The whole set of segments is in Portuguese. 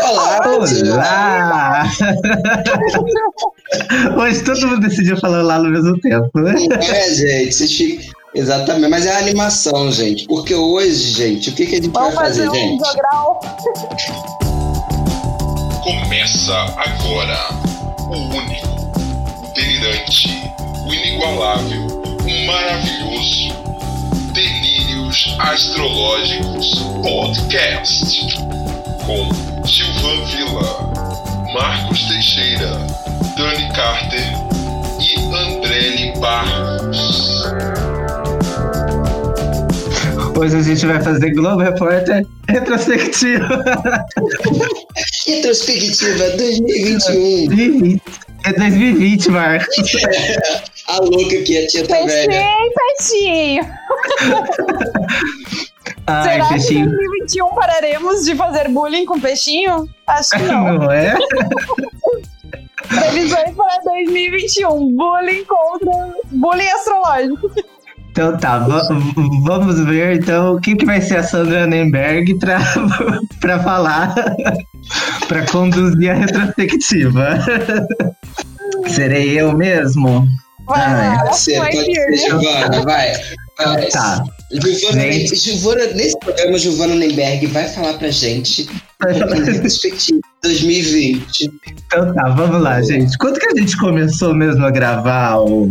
Olá! Olá! Hoje todo mundo decidiu falar lá no mesmo tempo, né? É, gente, vocês ficam... Exatamente, mas é a animação, gente. Porque hoje, gente, o que, que a gente Vamos vai fazer, fazer um gente? jogral. Começa agora o único, o delirante, o inigualável, o maravilhoso Delírios Astrológicos Podcast com Gilvan Villa, Marcos Teixeira, Dani Carter e Andrele Barros. Hoje a gente vai fazer Globo Repórter retrospectiva. Retrospectiva 2021. 2020. É 2020, Marcos. A louca que é a tia tá velha. Peixinho, peixinho. Ai, Será que em peixinho. 2021 pararemos de fazer bullying com peixinho? Acho que não. Não é? Previsões para 2021. Bullying contra. Bullying astrológico. Então tá, va- vamos ver então o que, que vai ser a Sandra Nenberg pra, pra falar, pra conduzir a retrospectiva. Serei eu mesmo? Vai Ai, vai ser, Giovana, vai. vai. Tá. Giovana. Giovana, nesse programa, Giovana Nemberg vai falar pra gente retrospectiva 2020. Então tá, vamos lá, gente. Quando que a gente começou mesmo a gravar o,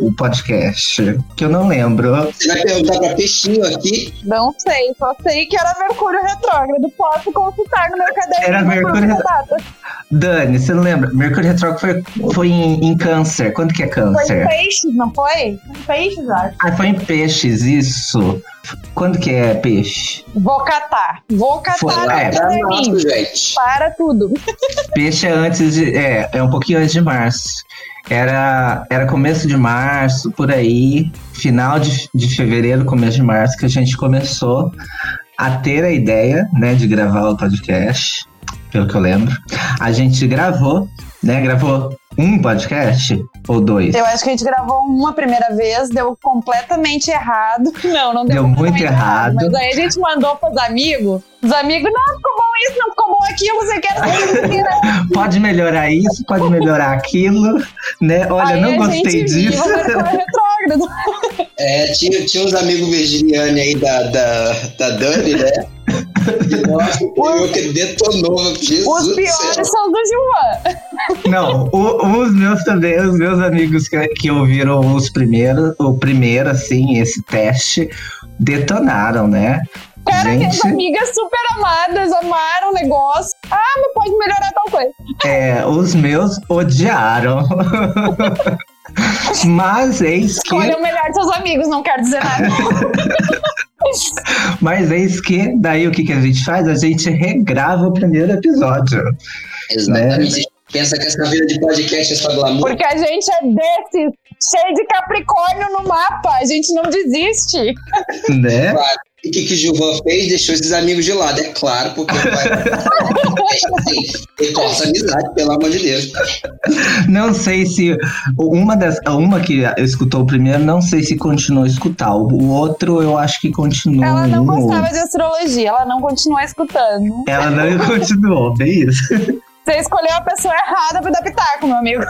o podcast? Que eu não lembro. Você vai perguntar pra Peixinho aqui. Não sei, só sei que era Mercúrio retrógrado. Posso consultar no meu caderno. Era Mercúrio data. Dani, você não lembra? Mercúrio Retrógrado foi, foi em, em câncer. Quando que é Foi em câncer? peixes, não foi? Foi em peixes, acho. Ah, foi em peixes, isso. Quando que é peixe? Vou catar. Vou catar é. no março, gente. Para tudo. Peixe é antes de. É, é um pouquinho antes de março. Era, era começo de março, por aí, final de, de fevereiro, começo de março, que a gente começou a ter a ideia, né, de gravar o podcast, pelo que eu lembro. A gente gravou, né, gravou um podcast ou dois? Eu acho que a gente gravou uma primeira vez, deu completamente errado. Não, não deu, Deu muito completamente errado. Mas aí a gente mandou pros amigos. Os amigos, não, ficou bom isso, não ficou bom aquilo, você quer saber mentira. Pode melhorar isso, pode melhorar aquilo, né? Olha, aí não a gostei disso. retrógrado. É, tinha, tinha uns amigos virginianos aí da, da, da Dani, né? Nossa, o que detonou, Jesus Os piores são os do Gilvan. Não, o- os meus também, os meus amigos que, que ouviram os primeiros, o primeiro, assim, esse teste, detonaram, né? Cara, minhas Gente, amigas super amadas, amaram o negócio. Ah, mas pode melhorar tal coisa. é, os meus odiaram. Mas eis que, Escolha o melhor dos seus amigos, não quero dizer nada. mas eis que, daí o que, que a gente faz? A gente regrava o primeiro episódio. Exatamente. Pensa que essa vida de podcast é só glamour. Porque a gente é desses, cheio de Capricórnio no mapa. A gente não desiste. Né? E o que, que o Gilvan fez? Deixou esses amigos de lado, é claro, porque vai. assim, ele corta amizade, pelo amor de Deus. Não sei se uma das uma que escutou o primeiro, não sei se continuou a escutar. O outro eu acho que continuou. Ela não um gostava de astrologia, ela não continua escutando. Ela não continuou, bem isso. Você escolheu a pessoa errada pra dar pitaco, meu amigo.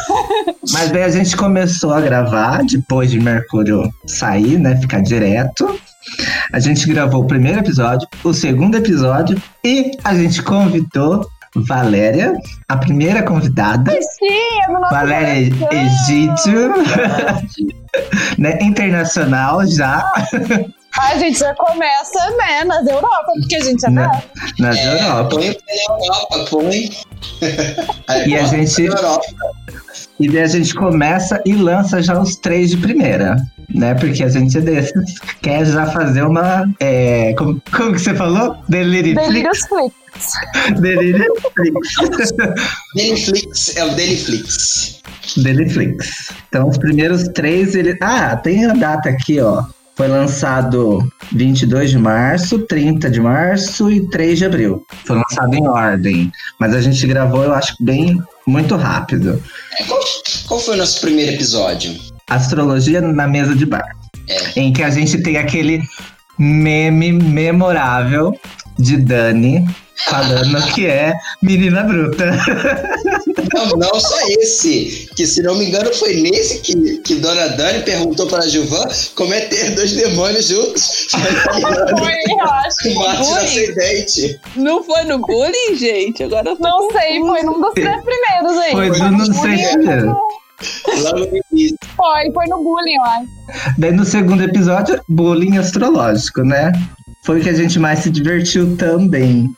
Mas daí a gente começou a gravar, depois de Mercúrio sair, né? Ficar direto. A gente gravou o primeiro episódio, o segundo episódio e a gente convidou Valéria, a primeira convidada. Sim, é Valéria coração. Egídio, né, internacional já, A gente já começa, né, nas Europa, porque a gente é Né? da... nas É, Europa. põe na Europa, põe. E a gente- Na Europa. E daí a gente começa e lança já os três de primeira, né? Porque a gente é desses, quer já fazer uma. é, como, como que você falou? Deliriflix. Delírios Flix. Deliriflix. Deliflix é o Deliflix. Deliflix. Então os primeiros três, ele. Ah, tem a data aqui, ó. Foi lançado 22 de março, 30 de março e 3 de abril. Foi lançado em ordem. Mas a gente gravou, eu acho, bem muito rápido. É, Qual, qual foi o nosso primeiro episódio? Astrologia na mesa de bar. Em que a gente tem aquele meme memorável de Dani falando que é menina bruta. Não, não só esse. Que se não me engano foi nesse que, que Dona Dani perguntou para a Gilvan como é ter dois demônios juntos. Foi, eu acho. Marte Foi. ascendente. Não foi no bullying, gente? Agora Não sei, foi num dos três primeiros aí. Foi Foi no início. Foi, foi no bullying, eu acho. Daí no segundo episódio, bullying astrológico, né? Foi o que a gente mais se divertiu também.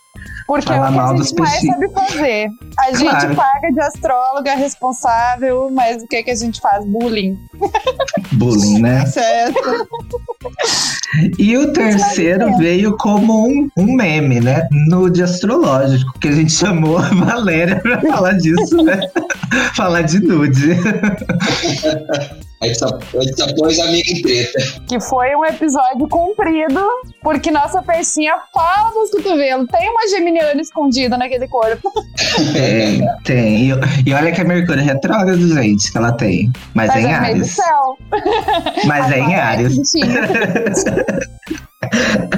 Porque Falar é o que mal a gente mais sabe fazer. A gente Claro. paga de astróloga responsável, mas o que, que a gente faz? Bullying. Bullying, né? certo. E o terceiro veio como um, um meme, né? Nude astrológico, que a gente chamou a Valéria pra falar disso, né? falar de nude. A gente só, a gente só pôs amiga em treta. Que foi um episódio comprido, porque nossa peixinha fala dos cotovelos. Tem uma geminiana escondida naquele corpo. Tem, tem. E, e olha que é Mercúrio retrógrado, gente, que ela tem. Mas, é Mas em é meio do Ares. céu. Mas é em Ares.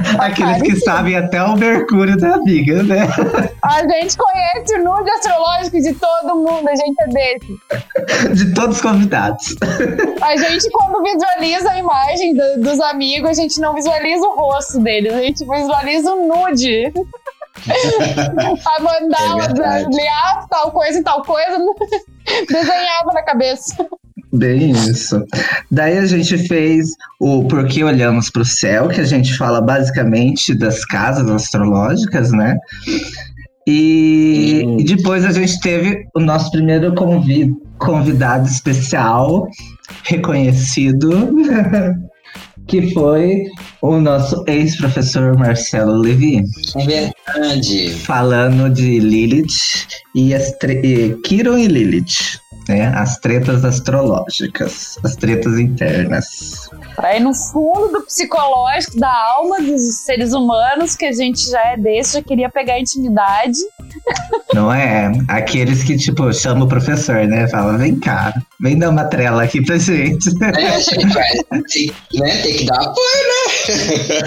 Aqueles que sabem até o Mercúrio da amiga, né? A gente conhece o nude astrológico de todo mundo, a gente é desse. De todos os convidados. A gente, quando visualiza a imagem do- dos amigos, a gente não visualiza o rosto deles, a gente visualiza o nude. a mandar, É aliás, tal coisa e tal coisa, desenhava na cabeça. Bem isso. Daí a gente fez o Por que Olhamos para o Céu, que a gente fala basicamente das casas astrológicas, né? E, e depois a gente teve o nosso primeiro convi- convidado especial, reconhecido, que foi o nosso ex-professor Marcelo Levi, É verdade. falando de Lilith e as e Kiron e Lilith. Né, as tretas astrológicas, as tretas internas. Pra ir no fundo do psicológico, da alma dos seres humanos, que a gente já é desse, já queria pegar intimidade. Não é? Aqueles que, tipo, chamam o professor, né? Fala, vem cá, vem dar uma trela aqui pra gente. É, gente, vai, tem, né, tem que dar apoio,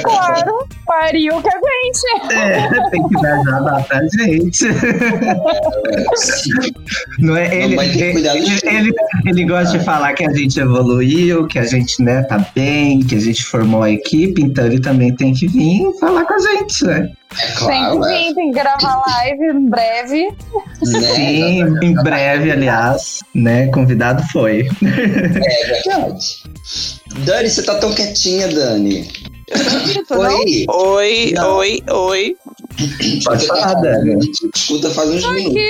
Claro, pariu que a gente. É, tem que dar jabá pra gente. né? Não é? Ele, Mamãe tem que cuidar ele, ele, ele gosta de falar que a gente evoluiu, que a gente, né, tá bem, que a gente formou a equipe, então ele também tem que vir falar com a gente, né? É tem claro, que é, vir, tem que gravar live em breve. Sim, em breve, aliás, né? Convidado foi. É verdade. Dani, você tá tão quietinha, Dani. Oi. Oi, oi, oi. Pode falar, tá- Dani. a gente Escuta faz uns minutos.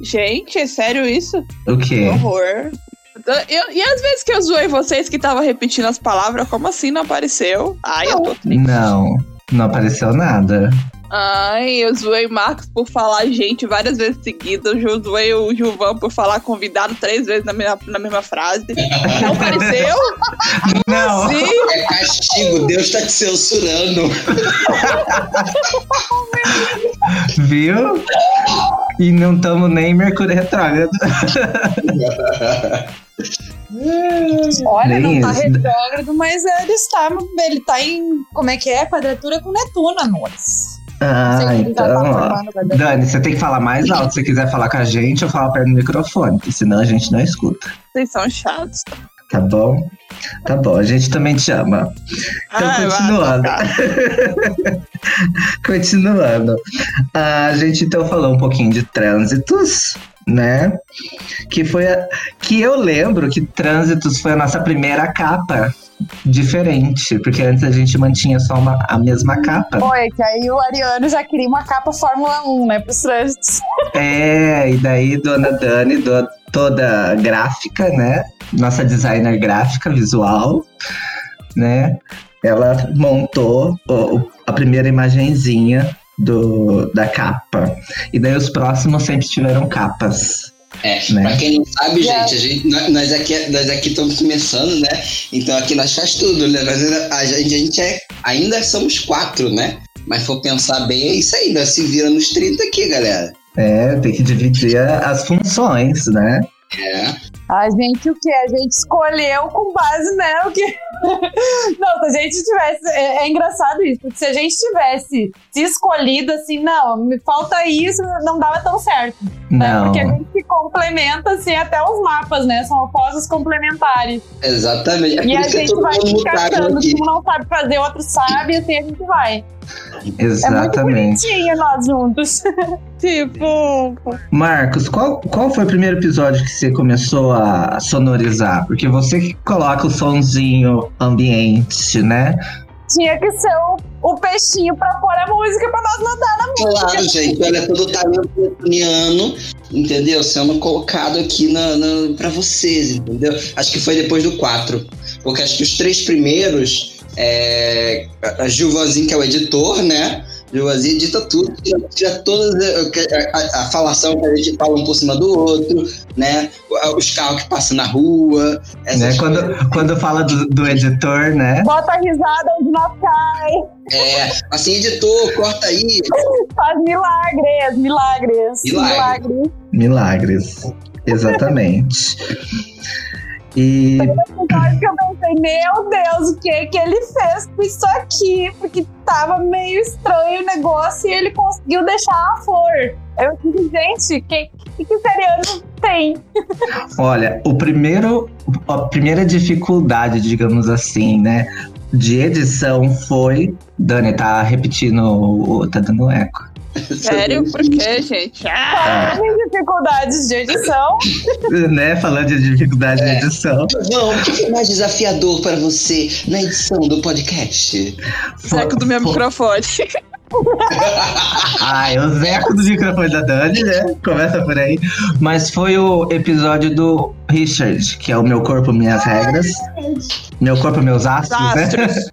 Gente, é sério isso? O Que quê? horror. Eu- e às vezes que eu zoei vocês que tava repetindo as palavras, como assim não apareceu? Ai, eu tô triste. Não, não apareceu nada. Ai, eu zoei o Marcos por falar gente várias vezes seguidas. Eu zoei o Gilvan por falar convidado três vezes na mesma, na mesma frase. Não apareceu? Não, Sim. É castigo, Deus tá te censurando. viu? E não estamos nem em Mercúrio retrógrado. Olha, Nem não tá isso. retrógrado, mas ele está, ele tá em, como é que é? Quadratura com Netuno, amores. Ah, então, ó. Dani, você tem que falar mais alto se você quiser falar com a gente ou falar perto do microfone, senão a gente não escuta. Vocês são chatos. Tá bom? Tá bom, a gente também te ama. Então, vai continuando. Continuando. A gente então falou um pouquinho de trânsitos, né? Que foi a... que eu lembro que trânsitos foi a nossa primeira capa diferente, porque antes a gente mantinha só uma, a mesma capa. Foi, que aí o Ariano já queria uma capa Fórmula 1, né, pros trânsitos. É, e daí Dona Dani, do- toda gráfica, né? Nossa designer gráfica, visual, né? Ela montou o- o- a primeira imagenzinha do, da capa. E daí os próximos sempre tiveram capas. É, Né? pra quem não sabe, Yeah. gente, a gente, nós- aqui, nós aqui estamos começando, né? Então aqui nós faz tudo, né? Nós, ainda- a gente, a gente é, ainda somos quatro, né? Mas for pensar bem, é isso aí, nós se vira nos 30 aqui, galera. É, tem que dividir as funções, né? É. A gente o que? A gente escolheu com base, né? O que. não, se a gente tivesse. É, é, engraçado isso, porque se a gente tivesse se escolhido assim, não, me falta isso, não dava tão certo. Né? Não. Porque a gente se complementa assim até os mapas, né? São opostos complementares. Exatamente. É e a gente vai achando aqui. que um não sabe fazer, outro sabe, assim a gente vai. É muito Exatamente. bonitinho nós juntos. Tipo, Marcos, qual, qual foi o primeiro episódio que você começou a sonorizar? Porque você que coloca o sonzinho ambiente, né? Tinha que ser o, o peixinho pra pôr a música pra nós mandar na música. Claro, gente, olha todo o talento entendeu? Sendo colocado aqui na, na, pra vocês, entendeu? Acho que foi depois do 4. Porque acho que os três primeiros, é, a Gilvanzinho, que é o editor, né? Gilvanzinho edita tudo, tira, tira toda a, a- a falação que a gente fala um por cima do outro, né? Os carros que passam na rua. Né? coisas. Quando, quando fala do, do editor, né? Bota a risada onde nós cai. É, assim, editor, corta aí. Faz milagres, milagres. Milagre. milagres. Milagres. Exatamente. E que eu pensei, meu Deus, o que que ele fez com isso aqui? Porque tava meio estranho o negócio e ele conseguiu deixar a flor. Eu disse, gente, o que, que, que seriano tem? olha, o primeiro, a primeira dificuldade, digamos assim, né? De edição foi. Dani tá repetindo, tá dando eco. sério? Por quê, gente? Ah, Tem dificuldades de edição. né? Falando de dificuldade de edição. Não, o que foi mais desafiador para você na edição do podcast? Zeco do meu Foi- microfone. Ai, o Zeco do microfone da Dani, né? Começa por aí. Mas foi o episódio do Richard, que é o Meu Corpo, Minhas Regras. Meu Corpo, Meus Astros, né? Astros.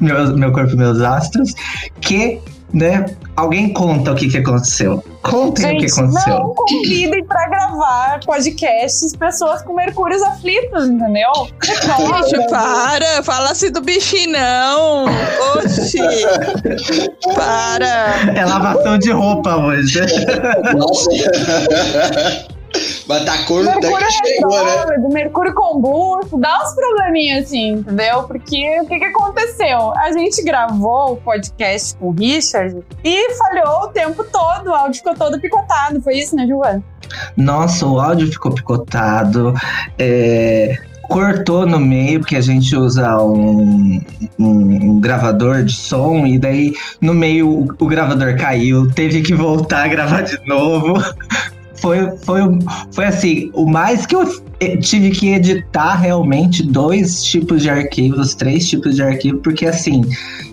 meu, meu Corpo, Meus Astros. Que, né? Alguém conta o que, que aconteceu. Contem o que Gente, aconteceu. não convidem pra gravar podcasts pessoas com mercúrios aflitos, entendeu? Gente, para! Fala assim do bichinho, não! Oxi! Para! É lavação de roupa hoje. Mas tá cor até Mercúrio chegou, né? Mercúrio combusto, dá uns probleminhas assim, entendeu? Porque o que, que aconteceu? A gente gravou o podcast com o Richard e falhou o tempo todo, o áudio ficou todo picotado. Foi isso, né, Giovana? Nossa, o áudio ficou picotado. é, cortou no meio, porque a gente usa um, um- um gravador de som, e daí no meio o, o gravador caiu, teve que voltar a gravar de novo. Foi, foi, foi assim, o mais que eu tive que editar realmente dois tipos de arquivos, três tipos de arquivo, porque assim,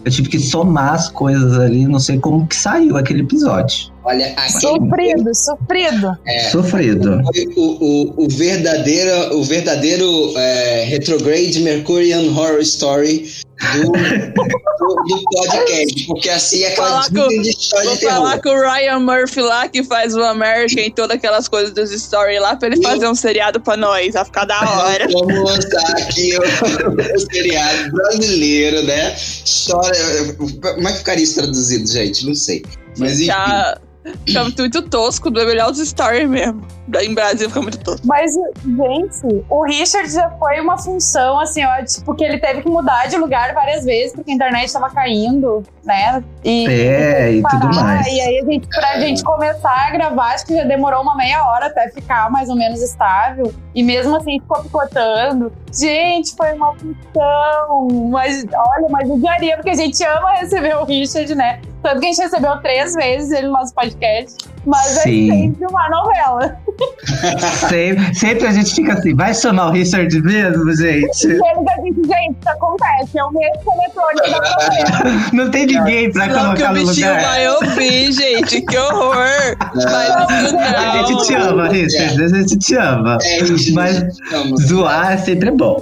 eu tive que somar as coisas ali, não sei como que saiu aquele episódio. Olha, aquele Sofrido, sofrido. É. Sofrido. o, o, o verdadeiro, o verdadeiro é, Retrograde Mercurian Horror Story do, do, do podcast. Porque assim é aquela com- de história Vou de terror. falar com o Ryan Murphy lá, que faz o American e todas aquelas coisas dos stories lá, pra ele Eu- fazer um seriado pra nós. Vai ficar da hora. Vamos lançar aqui o, o seriado brasileiro, né? História. Como é que ficaria isso traduzido, gente? Não sei. Mas enfim. Já fica muito tosco, é melhor os stories mesmo. Em Brasil fica muito tosco. Mas, gente, o Richard já foi uma função, assim, ó, tipo, que ele teve que mudar de lugar várias vezes, porque a internet tava caindo, né? E, É, e tudo parar, mais. E aí, a gente, pra gente começar a gravar, acho que já demorou uma meia hora até ficar mais ou menos estável. E mesmo assim, ficou picotando. Gente, foi uma função. Mas, olha, mas judiaria, porque a gente ama receber o Richard, né? Tanto que a gente recebeu três vezes ele no nosso podcast. Mas Sim. é sempre uma novela. Sempre, sempre a gente fica assim, vai chamar o Richard mesmo, gente? Ele já disse, gente, isso acontece. É o mesmo eletrônico da novela. Não tem ninguém pra Não, que colocar o no bichinho lugar. vai ouvir, gente. Que horror. Mas isso A gente te não. ama, Richard, a gente te ama. É, gente, Mas vamos. zoar é sempre bom.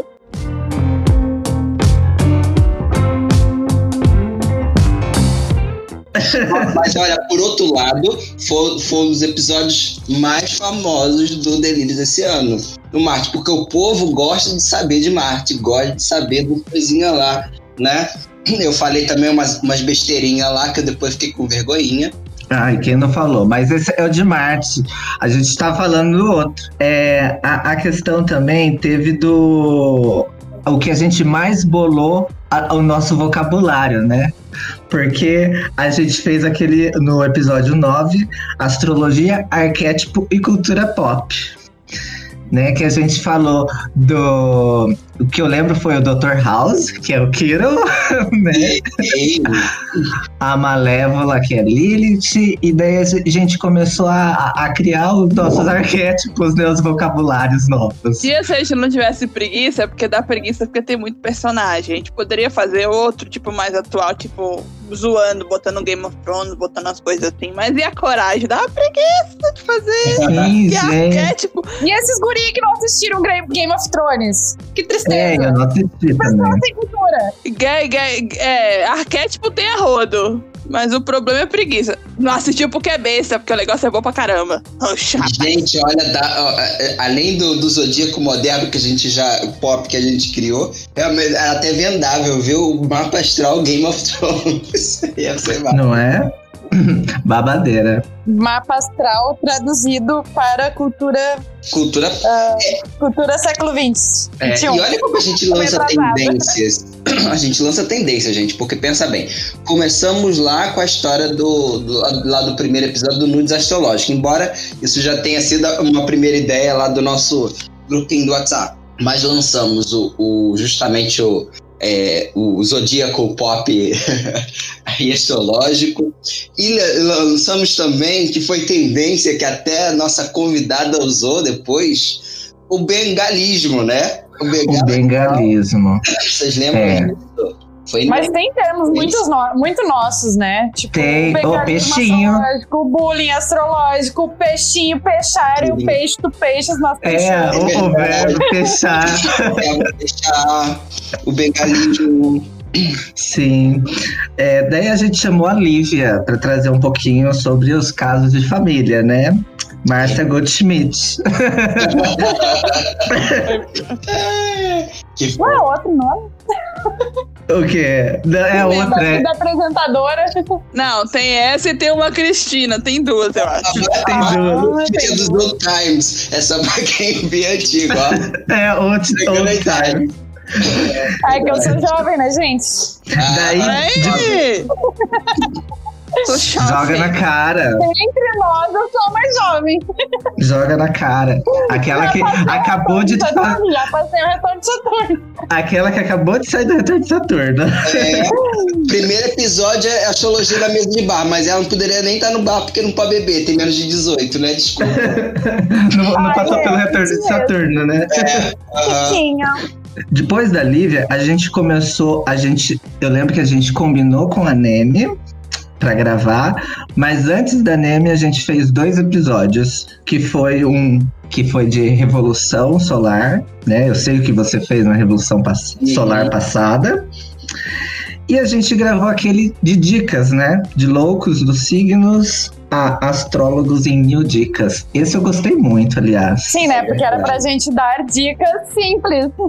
Mas olha, por outro lado, foi, foi um dos episódios mais famosos do Delírios esse ano. Do Marte, porque o povo gosta de saber de Marte, gosta de saber do coisinha lá, né? Eu falei também umas, umas besteirinhas lá que eu depois fiquei com vergonhinha. Ai, quem não falou? Mas esse é o de Marte. A gente tá falando do outro. É, a, a questão também teve do. O que a gente mais bolou o nosso vocabulário, né? Porque a gente fez aquele no episódio 9, astrologia, arquétipo e cultura pop. Né, que a gente falou do. O que eu lembro foi o Dr. House, que é o Kiro, né? A Malévola, que é Lilith, e daí a gente começou a, a criar os nossos arquétipos, né, os vocabulários novos. Se a gente não tivesse preguiça, é porque dá preguiça porque tem muito personagem. A gente poderia fazer outro, tipo, mais atual, tipo, zoando, botando Game of Thrones, botando as coisas assim. Mas e a coragem? Dá uma preguiça de fazer. Sim, E gente. arquétipo. E esses guri que não assistiram Game of Thrones? Que É, tristeza. eu não assisti também. Não tem cultura. Gay, gay, é, arquétipo tem a rodo. Mas o problema é preguiça. Não assistiu porque é besta, porque o negócio é bom pra caramba. Oh. Gente, olha, dá- ó, é, além do, do zodíaco moderno que a gente já, o pop que a gente criou, é é até vendável, viu? O mapa astral Game of Thrones. Ia ser massa. Não é? Babadeira. Mapa astral traduzido para cultura, Cultura. cultura século XX. É, 21. e olha como a gente lança tendências. A gente lança tendência, gente, porque pensa bem. Começamos lá com a história do, do lá do primeiro episódio do Nudes Astrológico, embora isso já tenha sido uma primeira ideia lá do nosso grupinho do WhatsApp. Mas lançamos o, o- justamente o, é, o zodíaco pop aí astrológico. E la- lançamos também, que foi tendência que até a nossa convidada usou depois, o bengalismo, né? O O bengalismo. bengalismo. Vocês lembram É. disso? Foi Mas tem termos muitos no- muito nossos, né? Tipo, Tem, o o peixinho. astrológico, o bullying astrológico, o peixinho, peixário, o Sim. peixe do peixes, nós É, peixamos. o, o verbo fechar. é, vou deixar o bengalismo. Sim. É, daí a gente chamou a Lívia para trazer um pouquinho sobre os casos de família, né? Márcia Goldschmidt. Que Não é outro nome? O quê? Não, É Lembra outra. é- da apresentadora. Não, tem essa e tem uma Cristina. Tem duas, eu acho. Tem duas. Ah, Tinha dos Old Times. É só pra quem vê antigo, ó. É, old, old time. É que eu sou jovem, né, gente? Daí Aí! Tô chata. joga na cara. Entre nós, eu sou mais jovem. Joga na cara. Aquela que acabou de. Saturno, Já passei o retorno de Saturno. Aquela que acabou de sair do retorno de Saturno. É, primeiro episódio é astrologia da mesa de bar, mas ela não poderia nem estar no bar porque não pode beber, tem menos de 18, né? Desculpa. Não, não Ai, passou é, pelo retorno de Saturno, né? Tinha. Depois da Lívia, a gente começou. A gente. Eu lembro que a gente combinou com a Neme pra gravar, mas antes da Neme a gente fez dois episódios, que foi um que foi de revolução solar, né? Eu sei o que você fez na revolução pass- solar passada. E a gente gravou aquele de dicas, né? De loucos dos signos a astrólogos em mil dicas. Esse eu gostei muito, aliás. Sim, né? Porque era pra gente dar dicas simples.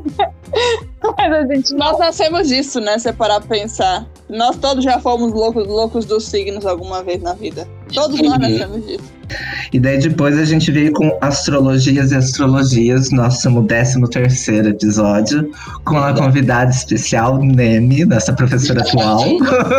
Mas a gente não. Nós nascemos disso, né? Se parar pra pensar. Nós todos já fomos loucos, loucos dos signos alguma vez na vida. Todos nós Uhum. nascemos disso. E daí depois a gente veio com astrologias e astrologias, nosso 13 terceiro episódio, com a convidada especial, Neme, nossa professora atual.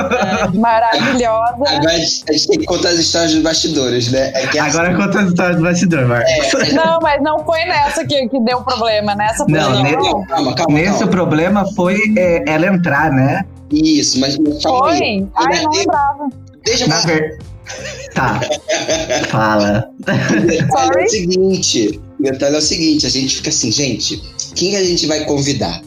Maravilhosa. Agora a gente tem que contar as histórias dos bastidores, né? É que é Agora conta as histórias do bastidor, Marcos. Não, mas não foi nessa que, que deu problema. Nessa foi Não, Não, ne- não, calma, calma. Nesse o calma. problema foi é, ela entrar, né? Isso, mas calma aí. Foi? Ai, não lembrava. Deixa eu ver... Tá. Fala. O detalhe é o seguinte, o detalhe é o seguinte, a gente fica assim, gente, quem a gente vai convidar?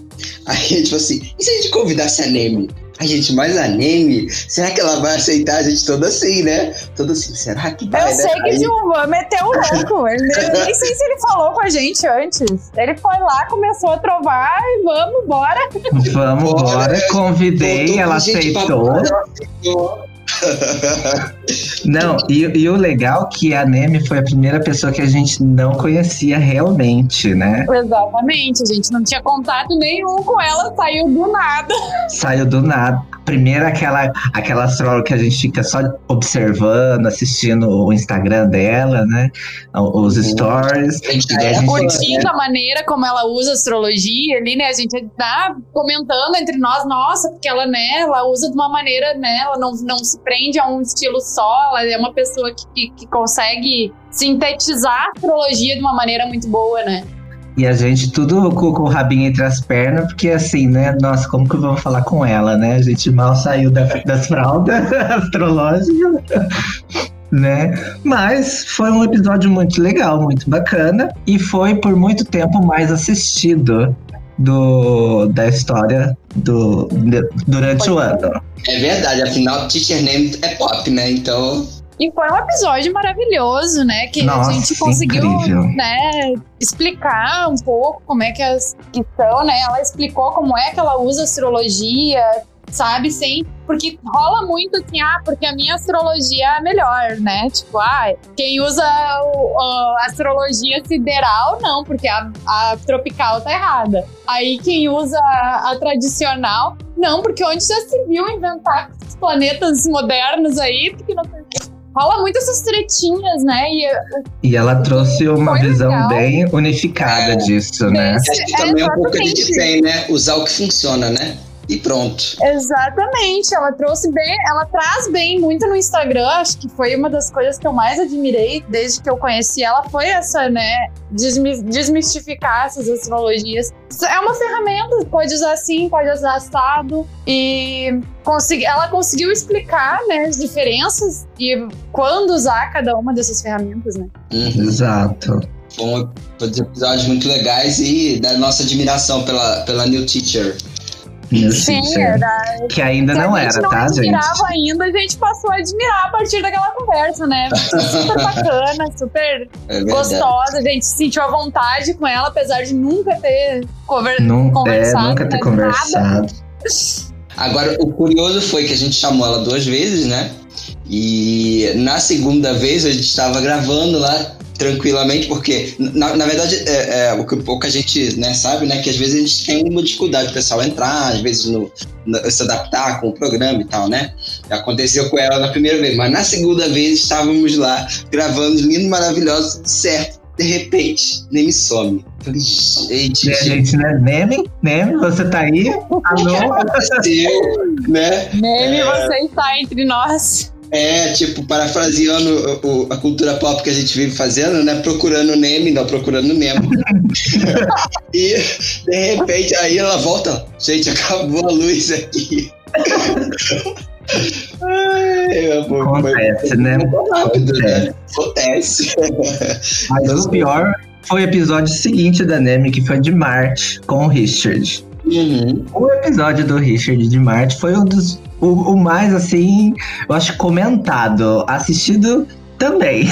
Aí a gente fala assim, e se a gente convidasse a Neme? A gente, mas a Neme, será que ela vai aceitar a gente toda assim, né? Toda assim, será que vai, Eu né? sei que Aí- o Gilvan meteu o louco. Eu nem sei se ele falou com a gente antes. Ele foi lá, começou a trovar e vamos, bora. Vamos, Bora. bora. Convidei, ela gente pra Não, e, e o legal é que a Neme foi a primeira pessoa que a gente não conhecia realmente, né? Exatamente, a gente não tinha contato nenhum com ela, saiu do nada. Saiu do nada. Primeiro aquela, aquela astróloga que a gente fica só observando, assistindo o Instagram dela, né? Os stories. A a é gente- Curtindo a maneira como ela usa a astrologia ali, né? A gente tá comentando entre nós, nossa, porque ela, né, ela usa de uma maneira, né? Ela não, não se prende a um estilo só, ela é uma pessoa que, que, que consegue sintetizar a astrologia de uma maneira muito boa, né? E a gente tudo com, com o rabinho entre as pernas, porque assim, né? Nossa, como que eu vou falar com ela, né? A gente mal saiu da- das fraldas astrológicas, né? Mas foi um episódio muito legal, muito bacana. E foi por muito tempo mais assistido do, da história do, de- durante o ano. É verdade, afinal, Teacher Name é pop, né? Então. E foi um episódio maravilhoso, né? Que Nossa, a gente conseguiu, incrível. né, explicar um pouco como é que as que são, né? Ela explicou como é que ela usa astrologia, sabe? Sem. Porque rola muito assim, ah, porque a minha astrologia é melhor, né? Tipo, ah, quem usa o- a astrologia sideral, não, porque a, a tropical tá errada. Aí quem usa a, a tradicional, não, porque onde já se viu inventar planetas modernos aí, porque não tem. Rola muito essas tretinhas, né? E E ela trouxe uma visão legal. bem unificada disso, né? Desse- Acho que É, também é um pouco a gente tem, né? Usar o que funciona, né? E pronto. Exatamente, ela trouxe bem, ela traz bem muito no Instagram, acho que foi uma das coisas que eu mais admirei desde que eu conheci ela, foi essa, né, desmi- desmistificar essas astrologias. É uma ferramenta, pode usar assim, pode usar assado, e consegui, ela conseguiu explicar, né, as diferenças e quando usar cada uma dessas ferramentas, né. Uhum. Exato. Bom, todos episódios muito legais e da nossa admiração pela, pela New Teacher. Sim, Teacher. era, Que ainda Se não a gente era, não tá, gente? admirava ainda, a gente passou a admirar a partir daquela conversa, né? Super bacana, super É gostosa, a gente se sentiu à vontade com ela, apesar de nunca ter conver... É, conversado, nunca ter né, conversado. Agora, o curioso foi que a gente chamou ela duas vezes, né? E na segunda vez a gente estava gravando lá tranquilamente, porque, na, na verdade, é, é, o, que, o que a gente né, sabe, né? Que às vezes a gente tem uma dificuldade, o pessoal entrar, às vezes no, no- se adaptar com o programa e tal, né? Aconteceu com ela na primeira vez, mas na segunda vez estávamos lá gravando, lindo, maravilhoso, tudo certo. De repente, nem me some. Falei, gente, a gente, né? Neme, Neme, você tá aí? Alô? aconteceu, né? Meme, É. você está entre nós. É, tipo, parafraseando o- a cultura pop que a gente vive fazendo, né? Procurando Neme, não procurando Nemo. e, de repente, aí ela volta. Gente, acabou a luz aqui. Ai, amor, Acontece, né? Né? Acontece. Mas o pior foi o episódio seguinte da Neme, que foi de Marte, com o Richard. Uhum. O episódio do Richard de Marte foi um dos. O, o mais, assim, eu acho comentado, assistido também.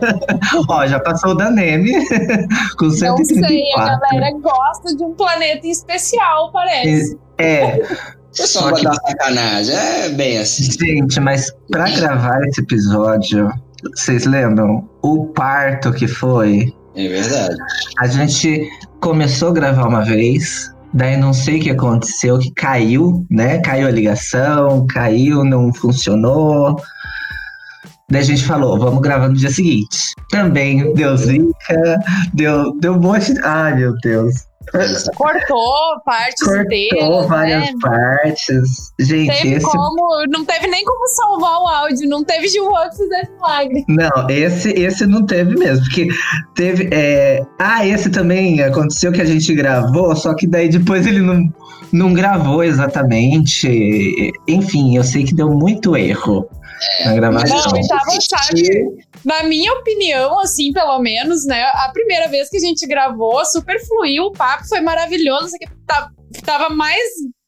Ó, já passou o da Neme, com Não sei, a 134. galera gosta de um planeta em especial, parece. É, É só que- dar sacanagem. É bem assim. gente, mas pra gravar esse episódio, vocês lembram? O parto que foi? É verdade. A gente começou a gravar uma vez, daí não sei o que aconteceu, que caiu, né? Caiu a ligação, caiu, não funcionou. Daí a gente falou, vamos gravar no dia seguinte. Também deu zica, deu, deu um monte. Ai, meu Deus. Cortou partes Cortou inteiras, várias né? partes. Gente, Teve esse. como, não teve nem como salvar o áudio, não teve Gilvan que fizesse milagre. Não, esse, esse não teve mesmo, porque teve. é, Ah, esse também aconteceu que a gente gravou, só que daí depois ele não, não gravou exatamente. Enfim, eu sei que deu muito erro na gravação. Não, tava, sabe. Na minha opinião, assim, pelo menos, né? A primeira vez que a gente gravou, super fluiu, o papo foi maravilhoso. Isso aqui tá- tava mais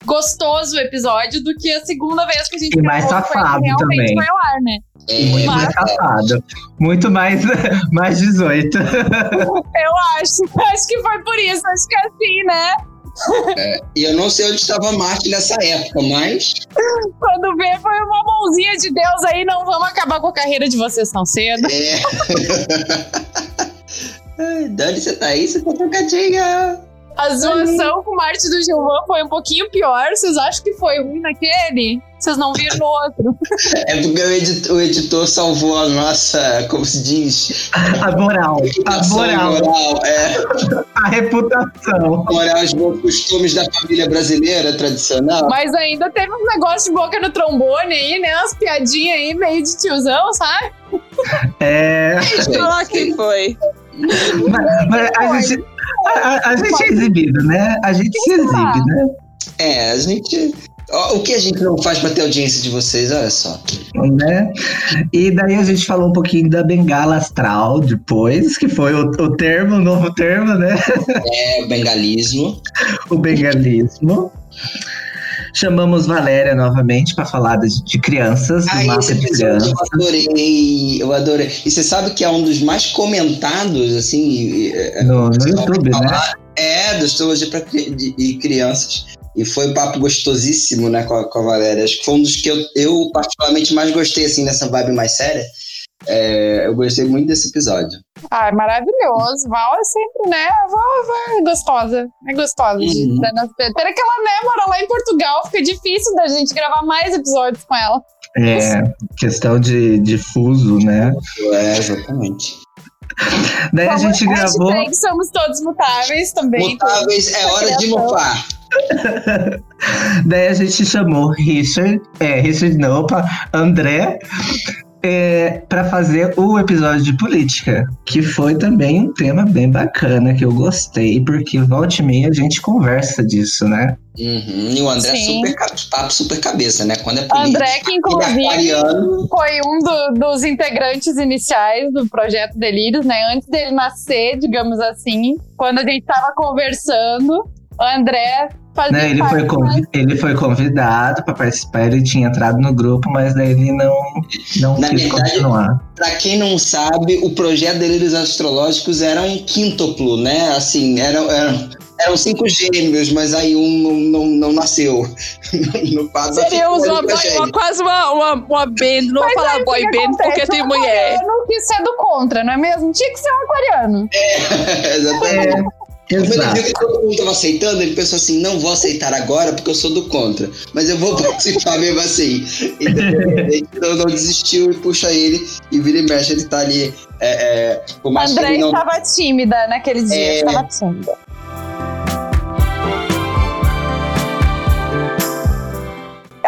gostoso o episódio do que a segunda vez que a gente E mais gravou. foi safado realmente também. foi ao ar, né? Muito mais safado. Muito mais, mais 18. Eu acho. Acho que foi por isso. Acho que é assim, né? E eu não sei onde estava Marte nessa época, mas Quando vê, foi uma mãozinha de Deus aí. Não vamos acabar com a carreira de vocês tão cedo. É. Ai, Dani, você tá aí? Você tá trocadinha. A zoação com o Marte do Gilvan foi um pouquinho pior. Vocês acham que foi ruim naquele? Vocês não viram no outro. É porque o editor, o editor salvou a nossa, como se diz? A moral. A moral. moral, é. A reputação. A moral, os bons costumes da família brasileira tradicional. Mas ainda teve um negócio de boca no trombone aí, né? Umas piadinhas aí meio de tiozão, sabe? É. Falar que foi. Mas, mas a, gente, a, a- gente é exibido, né? A gente se exibe, né? É, a gente. O que a gente não faz pra ter audiência de vocês, olha só. né? E daí a gente falou um pouquinho da bengala astral depois, que foi o, o termo, o novo termo, né? É o bengalismo. O bengalismo. Chamamos Valéria novamente para falar de, de crianças, do Ah, mapa de episódio crianças. eu adorei. Eu adorei. E você sabe que é um dos mais comentados, assim. é, No, no YouTube, né? É, da astrologia de, e crianças. E foi um papo gostosíssimo, né, com a, com a Valéria. Acho que foi um dos que eu, eu particularmente mais gostei, assim, nessa vibe mais séria. É, eu gostei muito desse episódio. Ah, é maravilhoso. Val é sempre, né? Val, Val é gostosa. É gostosa. de Uhum. Pena que ela, né, mora lá em Portugal. Fica difícil da gente gravar mais episódios com ela. É, questão de, de fuso, né? É, exatamente. Daí a gente gravou. Somos todos mutáveis também. Mutáveis, é hora de mofar. Daí a gente chamou Richard, é, Richard não, opa, André, é, para fazer o episódio de política, que foi também um tema bem bacana, que eu gostei, porque volta e meia a gente conversa disso, né? Uhum. E o André Sim. super, papo super cabeça, né? Quando é política. André, que é inclusive foi um do- dos integrantes iniciais do projeto Delírios, né? Antes dele nascer, digamos assim, quando a gente tava conversando, o André fazia Né, ele, foi parte convi- ele foi convidado para participar, ele tinha entrado no grupo, mas daí ele não, não Na quis verdade, continuar. Pra quem não sabe, o projeto Delírios Astrológicos era um quíntuplo, né? Assim, eram, eram, eram cinco gêmeos, mas aí um não, não, não nasceu. no caso, ficou uma, uma- quase uma, uma, uma band, não vou falar boy band porque tem mulher. aquariano quis ser do contra, não é mesmo? Tinha que ser um aquariano. Exatamente. É, Como ele exato. que todo mundo estava aceitando, ele pensou assim: não vou aceitar agora porque eu sou do contra, mas eu vou participar mesmo assim. Então, ele não, desistiu e puxa ele e vira e mexe. Ele tá ali. É, é, André ele não. estava tímida naquele dia, É. estava tímida.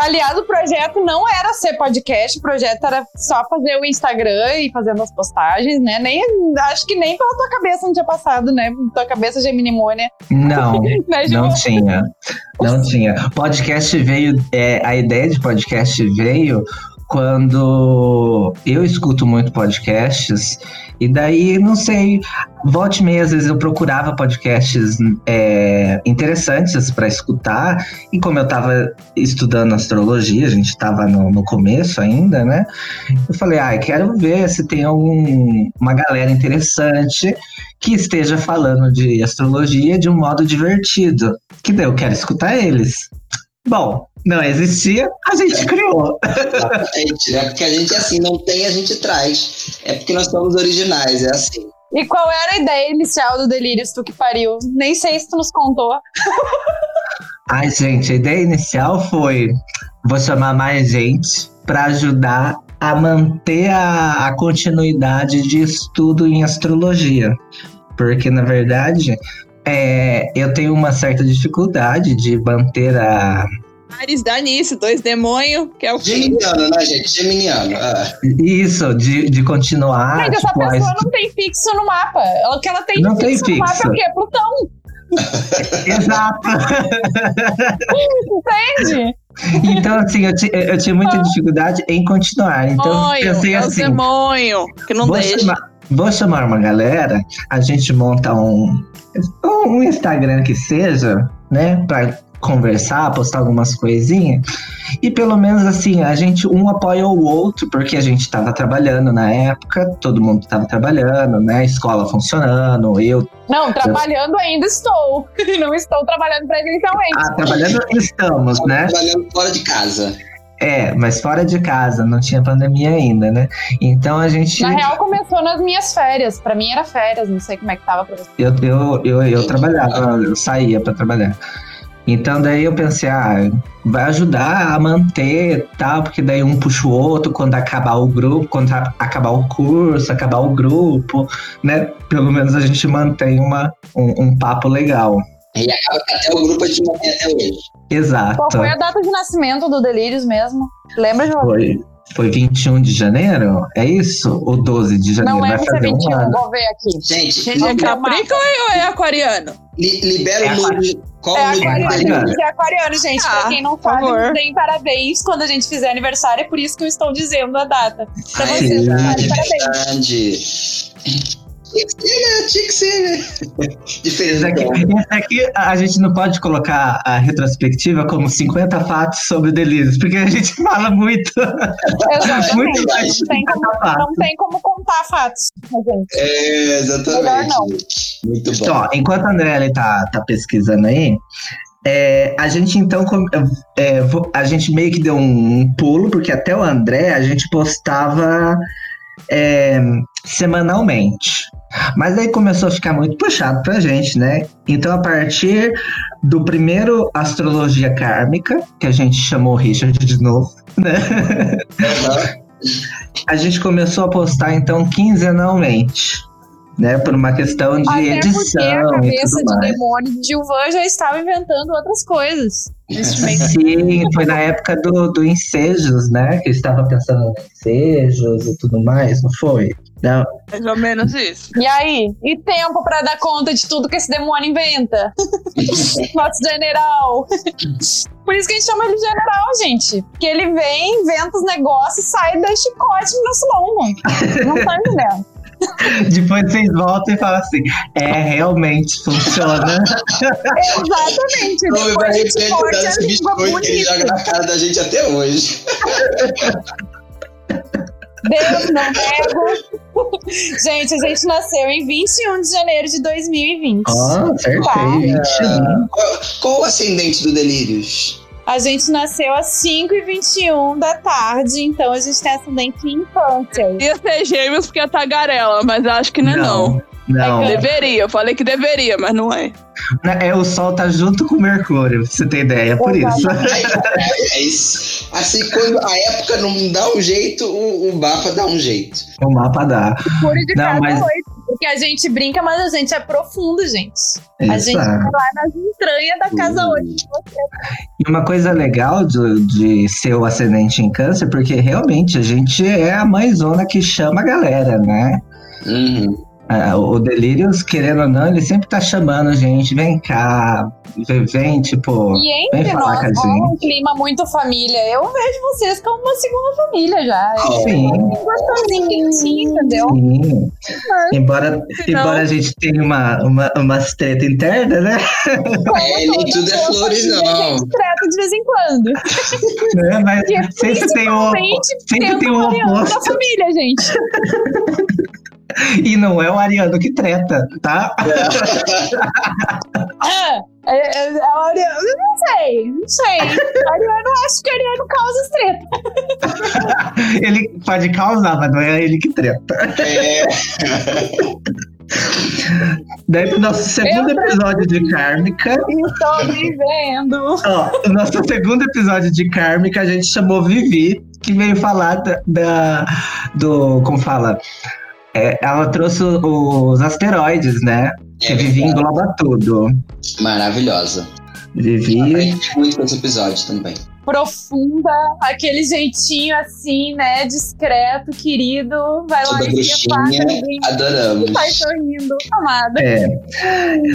Aliás, o projeto não era ser podcast, o projeto era só fazer o Instagram e fazendo as postagens, né? Nem, acho que nem pela tua cabeça não tinha passado, né? Tua cabeça geminimônia, Não, né? Não tinha. Não tinha. Podcast veio. é, a ideia de podcast veio quando eu escuto muito podcasts, e daí, não sei, volta e meia, às vezes eu procurava podcasts é, interessantes para escutar, e como eu estava estudando astrologia, a gente estava no, no começo ainda, né? Eu falei, ah, quero ver se tem algum, uma galera interessante que esteja falando de astrologia de um modo divertido. Que daí eu quero escutar eles. Bom, não existia, a gente criou. Exatamente, né? Porque a gente é assim, não tem, a gente traz. É porque nós somos originais, é assim. E qual era a ideia inicial do Delírios, tu que pariu? Nem sei se tu nos contou. Ai, gente, a ideia inicial foi: vou chamar mais gente para ajudar a manter a, a continuidade de estudo em astrologia. Porque, na verdade, é, eu tenho uma certa dificuldade de manter a, Ares dá nisso, dois demônios, que é o que. Geminiano, né, gente? Geminiano. Ah. Isso, de, de continuar. Essa tipo, a pessoa não tem fixo no mapa. O que ela tem Não tem fixo no mapa é fixo. o quê? Plutão, Exato. entende? Então, assim, eu, eu tinha muita dificuldade em continuar. Então, eu Demônio, pensei é o assim: demônio, que não vou deixa. chamar, vou chamar uma galera, a gente monta um, um Instagram que seja, né, pra conversar, postar algumas coisinhas. E pelo menos assim, a gente um apoia o outro, porque a gente estava trabalhando na época, todo mundo estava trabalhando, né? A escola funcionando, eu Não, trabalhando ainda estou. Não estou trabalhando presencialmente. ah, trabalhando estamos, né? Trabalhando fora de casa. É, mas fora de casa, não tinha pandemia ainda, né? Então a gente. Na real, começou nas minhas férias. Pra mim era férias, não sei como é que tava pra você. Eu, eu, eu, eu trabalhava, eu saía pra trabalhar. Então daí eu pensei, ah, vai ajudar a manter tal, porque daí um puxa o outro quando acabar o grupo, quando acabar o curso, acabar o grupo, né? Pelo menos a gente mantém uma, um, um papo legal. E acaba que até o grupo a gente mantém até hoje. Exato. Qual foi a data de nascimento do Delírios mesmo? Lembra, João? Foi, foi 21 de janeiro? É isso? Ou 12 de janeiro? Não vai é fazer um 21, ano. vou ver aqui. Gente, Gente, é Capricórnio ou é aquariano? li- libera É o número. Qual É o número aquariano, é aquariano, gente. Ah, pra quem não sabe, favor. tem parabéns quando a gente fizer aniversário, é por isso que eu estou dizendo a data. Pra é vocês, verdade, é parabéns. verdade. Tinha que ser, né? Tinha que ser, né? Diferente. aqui, aqui a gente não pode colocar a retrospectiva como 50 fatos sobre delírios, porque a gente fala muito. Exatamente. Muito mais Não tem, como, fatos. não tem como contar fatos, gente. É, Melhor exatamente. não. Muito bom. Então, enquanto a André ele tá, tá pesquisando aí, é, a gente então é, vo- a gente meio que deu um pulo, porque até o André a gente postava é, semanalmente. Mas aí começou a ficar muito puxado pra gente, né? Então, a partir do primeiro Astrologia Kármica, que a gente chamou o Richard de novo, né? A gente começou a postar então quinzenalmente, né? Por uma questão de Até porque a edição e cabeça de mais. demônio de Gilvan já estava inventando outras coisas. Sim, foi na época do, do ensejos, né? Que eu estava pensando em ensejos e tudo mais, não foi? Não, Mais ou menos isso. E aí? E tempo pra dar conta de tudo que esse demônio inventa? Nosso general. Por isso que a gente chama ele de general, gente. Porque ele vem, inventa os negócios, sai da chicote no nosso lombo. Não tá entendendo. Depois vocês voltam e falam assim: é, realmente funciona. Exatamente. Não, Depois vai a desse língua biscoito que ele joga na cara da gente até hoje. Deus, não nego. gente, a gente nasceu em 21 de janeiro de 2020. Ó, acertei, Tá. 21. Qual, qual o ascendente do Delírios? A gente nasceu às 5 e 21 da tarde, então a gente tem ascendente em câncer. Ia ser gêmeos porque é tagarela, mas acho que não é não. Não, Deveria, eu falei que deveria, mas não é. é o Sol tá junto com o Mercúrio, pra você ter ideia, por isso. É isso. Assim, quando a época não dá um jeito, o, o Bafa dá um jeito. O mapa dá. Puro de Não, cada mas- oito. Porque a gente brinca, mas a gente é profundo, gente. A gente vai Exato. lá nas entranhas da casa. 8. E uma coisa legal de, de ser o ascendente em câncer, porque realmente a gente é a mãezona que chama a galera, né? Uhum. Ah, O Delírios, querendo ou não, ele sempre tá chamando a gente, vem cá, vem, vem, tipo. E Vem entre falar nós, com a rola um gente. clima muito família. Eu vejo vocês como uma segunda família já. É Sim, gostosinho, quentinho, entendeu? sim. Embora, Senão- embora a gente tenha uma, uma, umas treta interna, né? É, Toda tudo é boa flores, família, não. A gente treta de vez em quando. Né? Mas é sempre tem o, sempre tem o um ariano da oposto. família, gente. E não é o Ariano que treta, tá? Ah, é, é, é o ariano, não sei, não sei. Ariano, acho que ariano causa treta. Ele pode causar, mas não é ele que treta. É, Daí pro nosso segundo episódio de Kármica, Estou vivendo. ó, o nosso segundo episódio de Kármica a gente chamou Vivi, que veio falar da, da- do, como fala, É, ela trouxe os asteroides, né? Que é Vivi verdade. engloba tudo. maravilhosa. Vivi, muito com esse episódio também. Profunda, aquele jeitinho assim, né? Discreto, querido. Vai lá Toda e se afaga, bruxinha, ninguém adoramos. sai sorrindo. Amada. é.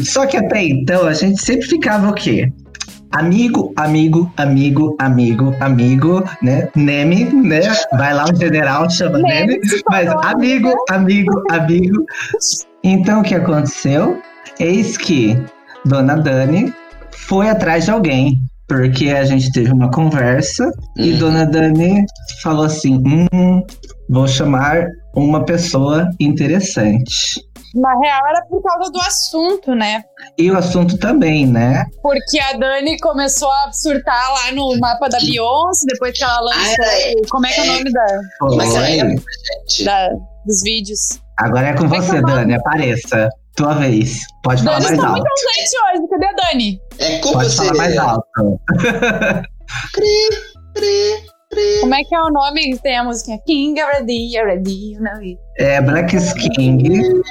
Só que até então a gente sempre ficava o quê? Amigo, amigo, amigo, amigo, amigo, né? Neme, né? Vai lá um general, chama Neme. Mas amigo, amigo, amigo. Então o que aconteceu? Eis que Dona Dani foi atrás de alguém. Porque a gente teve uma conversa e Uhum. Dona Dani falou assim: hum, vou chamar uma pessoa interessante. Na real, era por causa do assunto, né? E o assunto também, né? Porque a Dani começou a surtar lá no mapa da Beyoncé, depois que ela lançou. Ah, como é que é o nome da, Mas Foi. aí, gente, da- dos vídeos? Agora é com Como é que você, é? Dani. Apareça. Tua vez. Pode falar Dani mais está alto. muito ausente hoje. Cadê a Dani? é com Pode você. falar mais alto. Como é que é o nome que tem a musiquinha? King already, already, you know it. É Black King.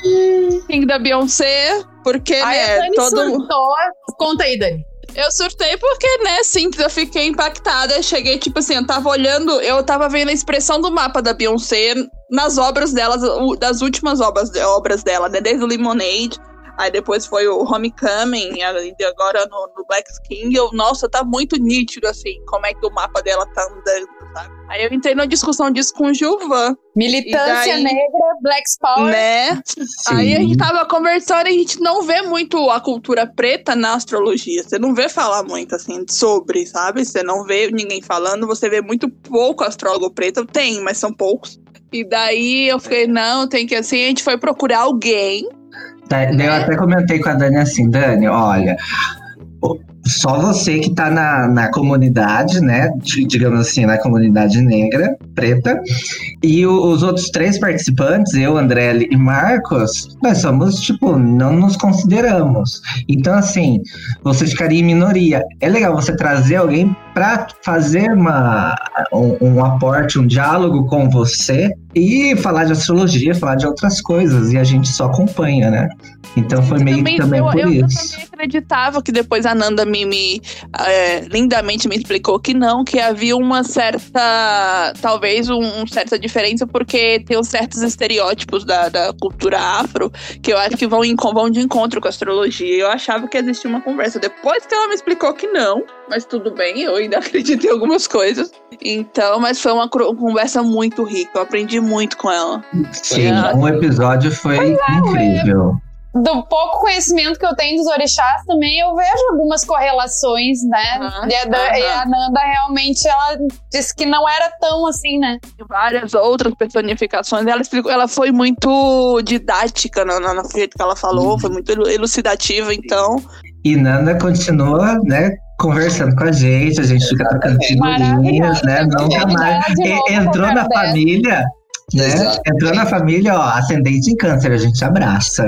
King da Beyoncé, porque, Aí a né, Dani todo surtou. Conta aí, Dani. Eu surtei porque, né, simples, eu fiquei impactada. Cheguei, tipo assim, eu tava olhando, eu tava vendo a expressão do mapa da Beyoncé nas obras delas, das últimas obras, obras dela, né? Desde o Lemonade, aí depois foi o Homecoming, e agora no, no Black King. Eu, nossa, tá muito nítido, assim, como é que o mapa dela tá andando, sabe? Aí eu entrei na discussão disso com o Gilvan, Militância daí- negra, Black Power. né? Aí a gente tava conversando e a gente não vê muito a cultura preta na astrologia. Você não vê falar muito assim sobre, sabe? Você não vê ninguém falando, você vê muito pouco astrólogo preto. Tem, mas são poucos. E daí eu fiquei, não, tem que assim, a gente foi procurar alguém. Tá, Eu até comentei com a Dani assim, Dani, olha, só você que tá na, na comunidade, né? di- Digamos assim, na comunidade negra, preta, e o- os outros três participantes, eu, André e Marcos, nós somos, tipo, não nos consideramos. Então, assim, você ficaria em minoria. É legal você trazer alguém para fazer uma, um, um aporte, um diálogo com você e falar de astrologia, falar de outras coisas, e a gente só acompanha, né? Então foi Eu meio que também eu, por eu- eu isso. também acreditava que depois a Nanda me, me, é, lindamente me explicou que não, que havia uma certa, talvez um, um certa diferença, porque tem uns certos estereótipos da, da cultura afro que eu acho que vão, em, vão de encontro com a astrologia. Eu achava que existia uma conversa. Depois que ela me explicou que não, mas tudo bem, eu ainda acredito em algumas coisas. Então, mas foi uma conversa muito rica. Eu aprendi muito com ela. Sim, Ah. um episódio foi incrível. Do pouco conhecimento que eu tenho dos orixás também, eu vejo algumas correlações, né? Aham, E, a Dan- aham. e a Nanda realmente, ela disse que não era tão assim, né? e várias outras personificações. Ela explicou, ela foi muito didática no, no, no jeito que ela falou, foi muito elu- elucidativa, então. E Nanda continua, né? Conversando com a gente, a gente fica trocando figurinhas, né? Nunca mais. E- Entrou na família, né? Exato. Entrou na família, ó, ascendente em câncer, a gente abraça.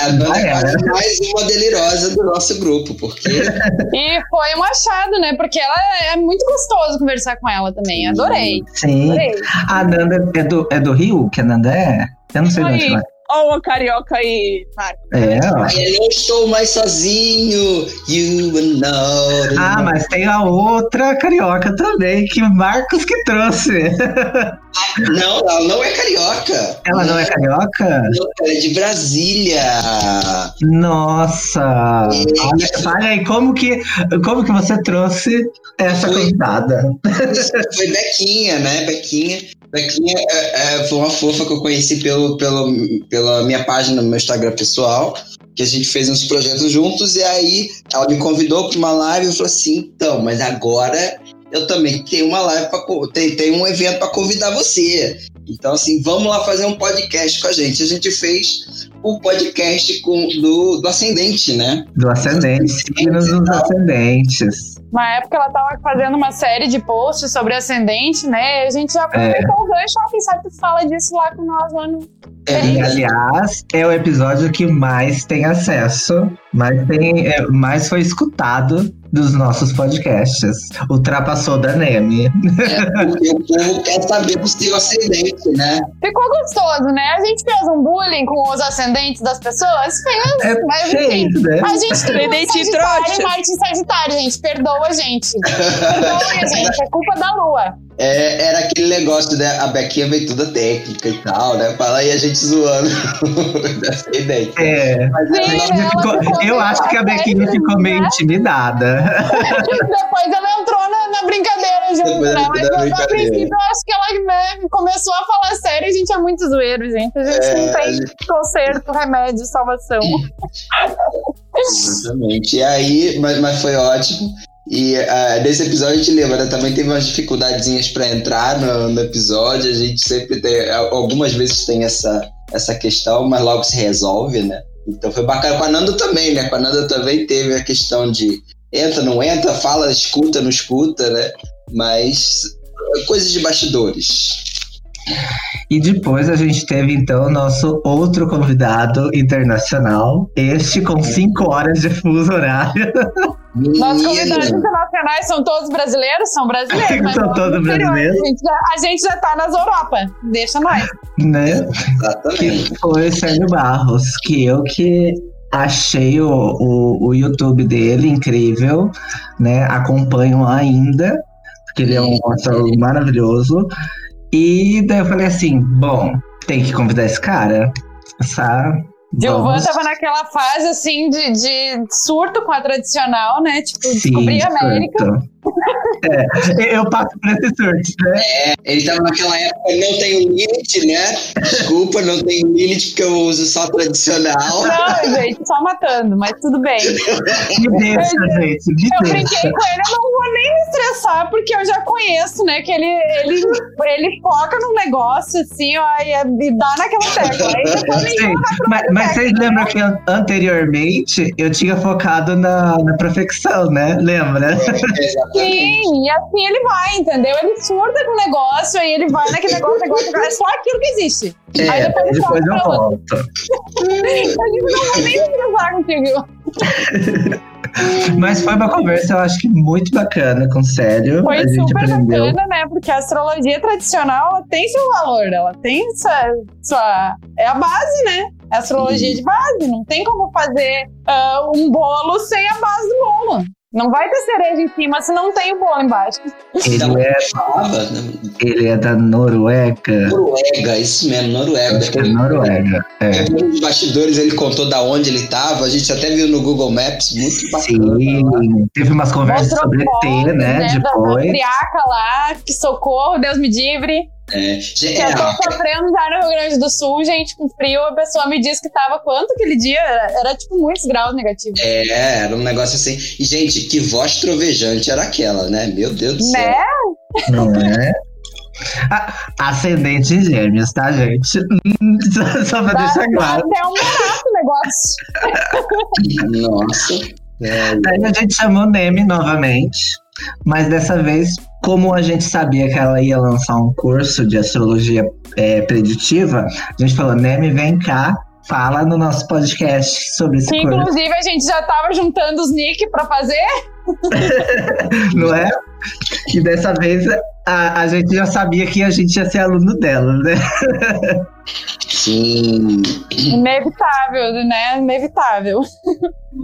A é é. quase mais uma delirosa do nosso grupo, porque E foi um achado, né? Porque ela é muito gostoso conversar com ela também. Adorei. Sim. Adorei. A Nanda é do, é do Rio, que a Nanda é? Eu não sei de onde ela ó, uma carioca aí. Marco. é. Eu não estou mais sozinho. You not. Ah, mas tem a outra carioca também, que o Marcos que trouxe. Não, ela não é carioca. Ela não é carioca? Não, ela é de Brasília. Nossa! Olha, fala aí, como que, como que você trouxe essa Foi. convidada? Foi Bequinha, né? Bequinha. Bequinha é, é, foi uma fofa que eu conheci pelo, pelo, pela minha página no meu Instagram pessoal. Que a gente fez uns projetos juntos. E aí ela me convidou para uma live e falou assim: então, mas agora eu também tenho uma live para tem, tem um evento para convidar você. Então, assim, vamos lá fazer um podcast com a gente. A gente fez o podcast com, do, do Ascendente, né? Do ascendente, signos dos ascendentes. Na época ela tava fazendo uma série de posts sobre ascendente, né? A gente já aproveitou o gancho, ó, quem sabe tu fala disso lá com nós lá no. É, E, aliás, é o episódio que mais tem acesso, mais, tem, é, mais foi escutado dos nossos podcasts. Ultrapassou da Neme. é, porque o povo quer saber do seu ascendente, né? Ficou gostoso, né? A gente fez um bullying com os ascendentes das pessoas, fez, É mas enfim. feito, né? A gente tem um Ascendente Sagitário e Marte em Sagitário, gente. Perdoa a gente. Perdoa a gente. É culpa da Lua. É, era aquele negócio, né? A Bequinha veio toda técnica e tal, né? Fala e a gente zoando da ascendente. É. Mas Sim, ela- ela Ficou- ficou eu acho que a Bequinha ficou meio né? intimidada. Depois ela entrou na, na brincadeira junto, né? Mas brincadeira. princípio eu acho que ela né, começou a falar sério e a gente é muito zoeiro, gente. A gente É, não tem gente- conserto, remédio, salvação. Exatamente. E aí, mas, mas foi ótimo. E uh, nesse episódio a gente lembra, né? também teve umas dificuldadezinhas para entrar no, no, episódio. A gente sempre tem, algumas vezes tem essa, essa questão, mas logo se resolve, né? Então foi bacana com a Nanda também, né? Com a Nanda também teve a questão de entra, não entra, fala, escuta, não escuta, né? Mas coisas de bastidores. E depois a gente teve então o nosso outro convidado internacional, este com cinco horas de fuso horário. Nossos convidados internacionais são todos brasileiros? São brasileiros, mas são todos brasileiros. A gente, já, a gente já tá nas Europa, deixa nós. Né? Que foi o Sérgio Barros, que eu que achei o, o, o YouTube dele incrível, né? Acompanho ainda, porque ele é um ator maravilhoso. E daí eu falei assim, bom, tem que convidar esse cara, sabe? Gilvan tava naquela fase assim de, de, surto com a tradicional, né? Tipo, Sim, descobrir a América. É, eu passo por esse surto, né? É, ele tava naquela época, não tem limite, né? Desculpa, não tem limite porque eu uso só tradicional. Não, gente, só matando, mas tudo bem. Me deixa, eu, gente, me Eu deixa. brinquei com ele, eu não vou nem me estressar, porque eu já conheço, né? Que ele, ele, ele foca num negócio assim, ó, e, e dá naquela tecla. Aí Sim, mas, mas vocês lembram que anteriormente eu tinha focado na, na profecção, né? Lembra? Sim, e assim ele vai, entendeu? Ele surta com o negócio, aí ele vai naquele negócio, negócio, é só aquilo que existe. É, aí depois, depois eu volto. a gente não vai nem estressar contigo. Mas foi uma conversa, eu acho que muito bacana, com sério. Foi a gente super aprendeu. bacana, né? Porque a astrologia tradicional ela tem seu valor, ela tem sua, sua. É a base, né? É a astrologia de base. Não tem como fazer uh, um bolo sem a base do bolo. Não vai ter cereja em cima se não tem o bolo embaixo. Ele é, ele é da Noruega. Noruega, isso mesmo, Noruega. Acho que é Noruega. É. Nos bastidores ele contou da onde ele estava, a gente até viu no Google Maps, muito bacana. Sim, teve umas conversas Mostrou sobre fotos, T, né? Da, da Depois. triaca lá, que socorro, Deus me livre. É, Que eu tô sofrendo já no Rio Grande do Sul, gente, com frio. A pessoa me disse que tava quanto aquele dia? Era, era, tipo muitos graus negativos. É, era um negócio assim. E, gente, que voz trovejante era aquela, né? Meu Deus do céu. Né? Não é? Ascendente em gêmeos, tá, gente? Só, só pra Dá, deixar claro. até um barato o negócio. Nossa. É, Daí a gente chamou Neme novamente, mas dessa vez, como a gente sabia que ela ia lançar um curso de astrologia é, preditiva, a gente falou: Neme, vem cá, fala no nosso podcast sobre esse Que, curso, inclusive, a gente já tava juntando os nick pra fazer. não é? E dessa vez a, a gente já sabia que a gente ia ser aluno dela, né? sim. Inevitável, né? Inevitável.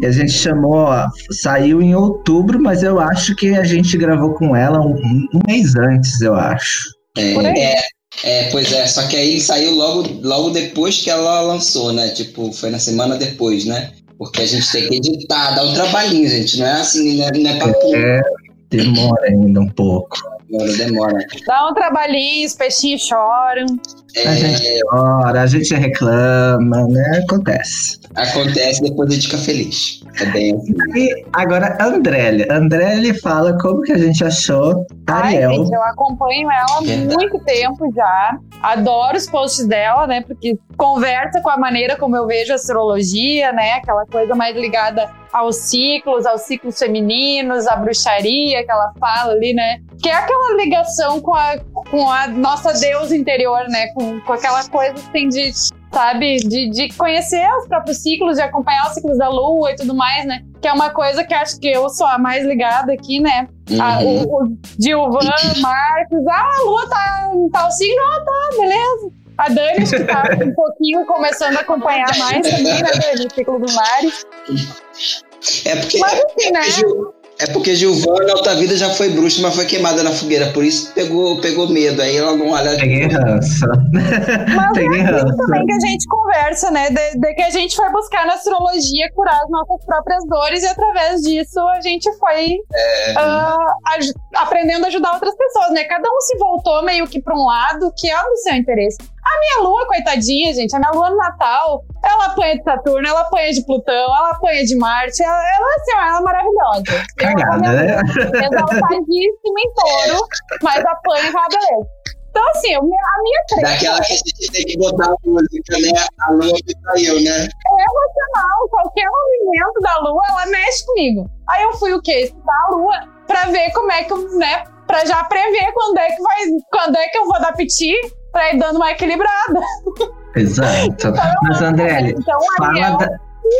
E a gente chamou, ó, saiu em outubro, mas eu acho que a gente gravou com ela um, um mês antes, eu acho. Aí. É, é, pois é, só que aí saiu logo, logo depois que ela lançou, né? Tipo, foi na semana depois, né? Porque a gente tem que editar, dá um trabalhinho, gente. Não é assim, não é, não é papo. É, demora ainda um pouco. Demora, demora. Dá um trabalhinho, os peixinhos choram. A gente chora, a gente reclama, né? Acontece. Acontece, depois a gente fica feliz. É bem assim. E agora, Andrélia. Andrélia fala como que a gente achou Ai, Ariel. gente, eu acompanho ela há muito tempo já. Adoro os posts dela, né? Porque conversa com a maneira como eu vejo a astrologia, né? Aquela coisa mais ligada aos ciclos, aos ciclos femininos, à bruxaria que ela fala ali, né? Que é aquela ligação com a, com a nossa deusa interior, né? Com, com aquela coisa assim de, sabe, de, de conhecer os próprios ciclos, de acompanhar os ciclos da lua e tudo mais, né? Que é uma coisa que acho que eu sou a mais ligada aqui, né? Uhum. o, o Gilvan, Marcos, ah, a Lua tá em tal signo, ah, tá, beleza. A Dani, que tá um pouquinho começando a acompanhar mais também, né, Dani, o ciclo do Mari. É porque. Mas assim, né? Gil- É porque Gilvana, na outra vida, já foi bruxa, mas foi queimada na fogueira. Por isso pegou, pegou medo. Aí ela não olha. Peguei ranço. Mas Peguei é ranço. também que a gente conversa, né? De, de que a gente foi buscar na astrologia curar as nossas próprias dores e através disso a gente foi ah, aj- aprendendo a ajudar outras pessoas, né? Cada um se voltou meio que para um lado que é do seu interesse. A minha lua, coitadinha, gente, a minha lua no Natal, ela apanha de Saturno, ela apanha de Plutão, ela apanha de Marte, ela, ela assim, ela é maravilhosa. Cagada, né? Exaltadíssima em touro, mas apanha com a beleza. Então, assim, a minha, treta Daquela que a gente tem que botar a música, né? A lua que saiu, né? é emocional. Qualquer movimento da lua, ela mexe comigo. Aí eu fui o quê? Estudar a lua pra ver como é que, eu, né? Pra já prever quando é que vai, quando é que eu vou dar piti pra ir dando uma equilibrada. Exato. Mas, André, Então, fala Ariel, da,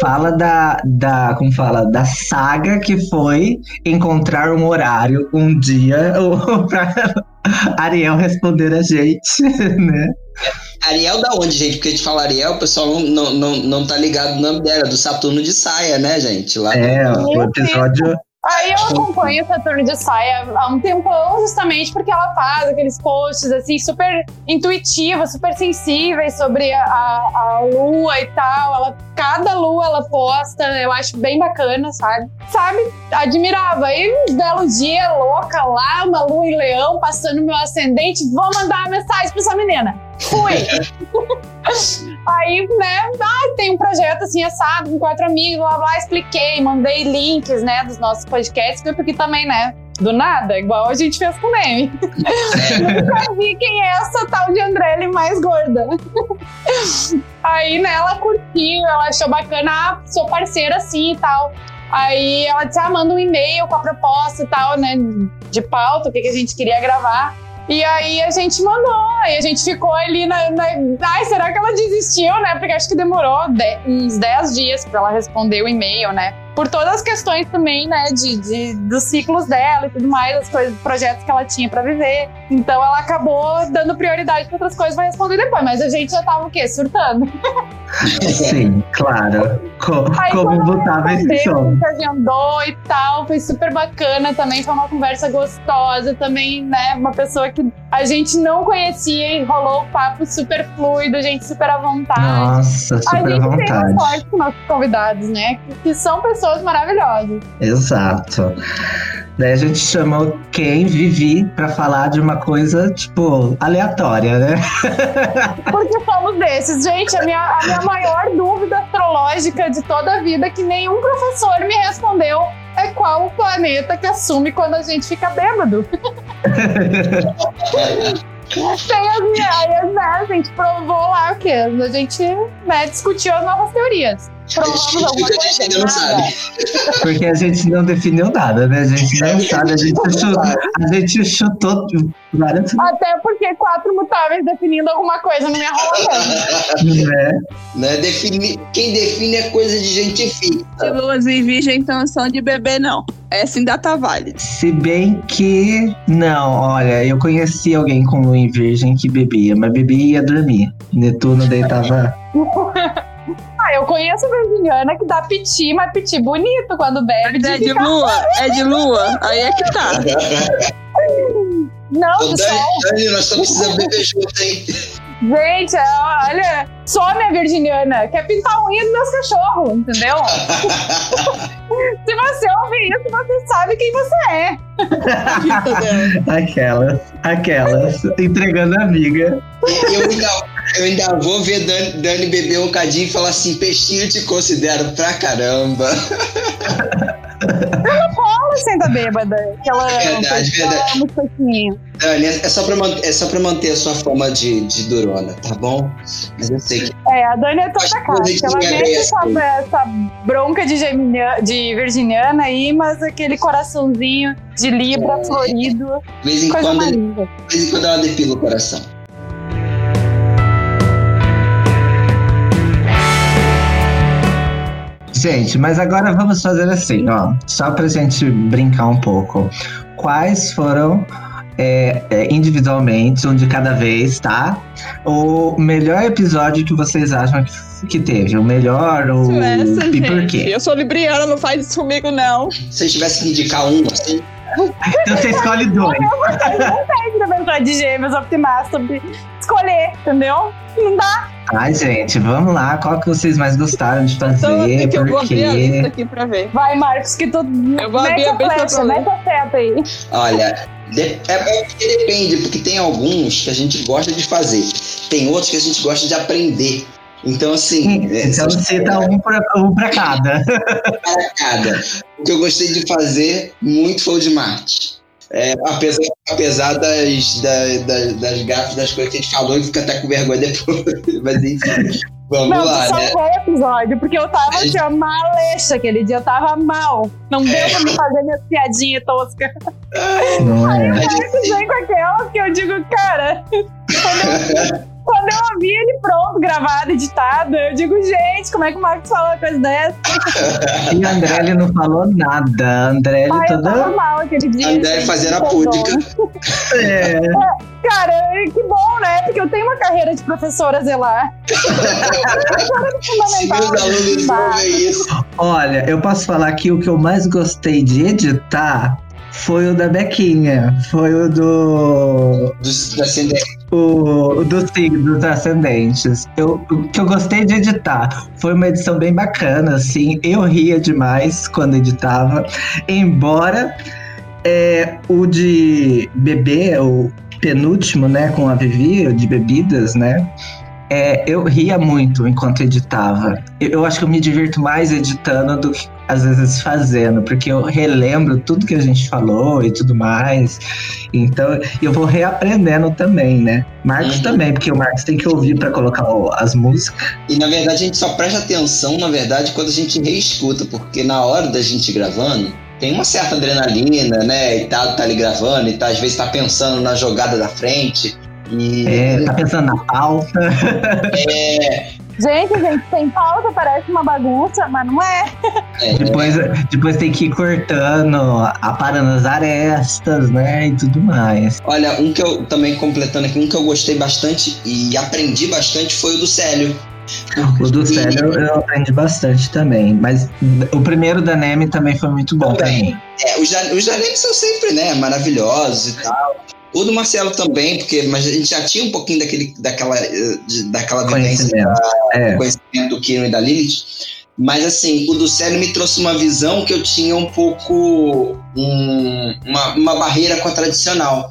fala da, da, como fala, da saga que foi encontrar um horário, um dia, pra Ariel responder a gente, né? Ariel da onde, gente? Porque a gente fala Ariel, o pessoal não, não, não, não tá ligado no nome dela, do Saturno de saia, né, gente? Lá É, o episódio. Aí eu acompanho o Saturno de Saia há um tempão, justamente porque ela faz aqueles posts assim, super intuitivos, super sensíveis sobre a, a, a lua e tal. Ela, cada lua ela posta, eu acho bem bacana, sabe? Sabe? Admirava. Aí um belo dia, louca lá, uma lua em leão, passando meu ascendente, vou mandar uma mensagem pra essa menina. Fui! Aí, né, ah, tem um projeto assim, assado, com quatro amigos, blá blá, expliquei, mandei links, né, dos nossos podcasts, porque também, né, do nada, igual a gente fez com o Neme. Nunca vi quem é essa tal de Andrelli mais gorda. Aí, né, ela curtiu, ela achou bacana, ah, sou parceira assim e tal. Aí ela disse, ah, manda um e-mail com a proposta e tal, né, de pauta, o que, que a gente queria gravar. E aí a gente mandou, aí a gente ficou ali na, na- Ai, será que ela desistiu, né? Porque acho que demorou de- uns 10 dias pra ela responder o e-mail, né? Por todas as questões também, né? De, de- dos ciclos dela e tudo mais, as coisas, projetos que ela tinha pra viver. Então ela acabou dando prioridade pra outras coisas, vai responder depois. Mas a gente já tava o quê? Surtando. Sim, claro. Co- Aí como botava esse som. a gente agendou e tal, foi super bacana também, foi uma conversa gostosa também, né? Uma pessoa que a gente não conhecia e rolou o papo super fluido, gente super à vontade. Nossa, a super à gente tem vontade. uma sorte com nossos convidados, né? Que, que são pessoas maravilhosas. Exato. Daí a gente chamou quem Vivi pra falar de uma coisa, tipo, aleatória, né? Porque somos desses. Gente, a minha, a minha maior dúvida astrológica de toda a vida que nenhum professor me respondeu é qual o planeta que assume quando a gente fica bêbado. Tem as minhas, né? A gente provou lá o quê? A gente né, discutiu as novas teorias. Provamos A alguma gente- a gente ainda não coisa? sabe. Porque a gente não definiu nada, né? A gente não sabe, a gente chutou, a gente chutou várias Até porque quatro mutáveis definindo alguma coisa não me rola né? Né? Defini- Quem define é coisa de gente De fixa. luas em virgem, então são de bebê, não. Essa ainda tá válida. Se bem que. Não, olha, eu conheci alguém com lua em virgem que bebia, mas bebia e ia dormir. Netuno daí tava. Ah, eu conheço a virginiana que dá piti, mas piti bonito quando bebe. É De de ficar... lua? É de lua? Aí é que tá. Não, Ô, de Dani. Dani, nós estamos precisando beber junto, hein? Gente, é, olha, some a virginiana. Quer pintar a unha dos meus cachorros, entendeu? Se você ouvir isso, você sabe quem você é. Aquelas, aquelas, entregando a amiga. Eu ainda, eu ainda vou ver Dani, Dani beber um cadinho e falar assim: peixinho eu te considero pra caramba. Ela bêbada. Ela Verdade, ama, que ela verdade. ama os peixinhos. Dani, é só pra, é só pra manter a sua forma de, de durona, tá bom? Mas eu sei que. É, a Dani é toda cara. Ela mete essa. essa, essa bronca de, geminiana, de virginiana aí, mas aquele coraçãozinho de Libra florido. De vez em, Coisa quando, de vez em quando ela depila o coração. Gente, mas agora vamos fazer assim, ó. Só pra gente brincar um pouco. Quais foram, é, é, individualmente, um de cada vez, tá? O melhor episódio que vocês acham que, que teve? O melhor, o Essa, e por quê? Eu sou libriana, não faz isso comigo, não. Se tivesse que indicar um, assim, Então você escolhe dois. Não tem verdade de gêmeos optimar sobre escolher, entendeu? Não dá. Ai, gente, vamos lá. Qual que vocês mais gostaram de Então, fazer? que eu vou Por abrir a lista aqui pra ver. Vai, Marcos, que tu Eu vou abrir a a besta flecha, pra aí. olha, é, é porque depende, porque tem alguns que a gente gosta de fazer. tem outros que a gente gosta de aprender. Então, assim. é, Então são- cita um pra, um pra cada. para cada. O que eu gostei de fazer muito foi o de Marte. É, apesar apesar das, da- da- das gafas, das coisas que a gente falou, e fica até com vergonha depois. Mas enfim, vamos Não, lá, tu né? salvou o episódio, porque eu tava gente- assim, malecha aquele dia, eu tava mal. Não deu É. pra me fazer minhas piadinhas toscas. Não é? Marcos vem com aquelas que eu digo, cara, quando eu, eu ouvi ele pronto, gravado, editado, eu digo, gente, como é que o Marcos fala uma coisa dessa? E a Andrelli não falou nada. A Andrelli Ai, eu tava toda. mal aquele dia. André gente, fazendo a púdica. perdoa. É, Cara, que bom, né? Porque eu tenho uma carreira de professora zelar. Professora fundamental. olha, eu posso falar que o que eu mais gostei de editar foi o da Bequinha. Foi o do. Dos, da Cinderela. O, dos signos ascendentes. Eu, que eu gostei de editar foi uma edição bem bacana, assim. Eu ria demais quando editava. Embora é, o de bebê, o penúltimo, né, com a Vivi, o de bebidas, né? é, eu ria muito enquanto editava. Eu, eu acho que eu me divirto mais editando do que às vezes fazendo, porque eu relembro tudo que a gente falou e tudo mais. Então, eu vou reaprendendo também, né? Marcos Uhum. também, porque o Marcos tem que ouvir para colocar as músicas. E na verdade a gente só presta atenção, na verdade, quando a gente reescuta, porque na hora da gente gravando, tem uma certa adrenalina, né? E tá, tá ali gravando, e tá, às vezes tá pensando na jogada da frente. E É, tá pensando na pauta. Gente, gente, sem pauta, parece uma bagunça, mas não é. é, Depois, depois tem que ir cortando, aparando as arestas, né? E tudo mais. Olha, um que eu também completando aqui, um que eu gostei bastante e aprendi bastante foi o do Célio. O do Célio eu aprendi bastante também. Mas o primeiro da Neme também foi muito bom Também. É, os, da- os da Leme são sempre, né, maravilhosos e tal. O do Marcelo também, porque mas a gente já tinha um pouquinho daquele, daquela, eh, de- daquela vivência Conhecimento. É. conhecimento do Kieran e da Lilith. Mas assim, o do Célio me trouxe uma visão que eu tinha um pouco um- uma, uma barreira com a tradicional.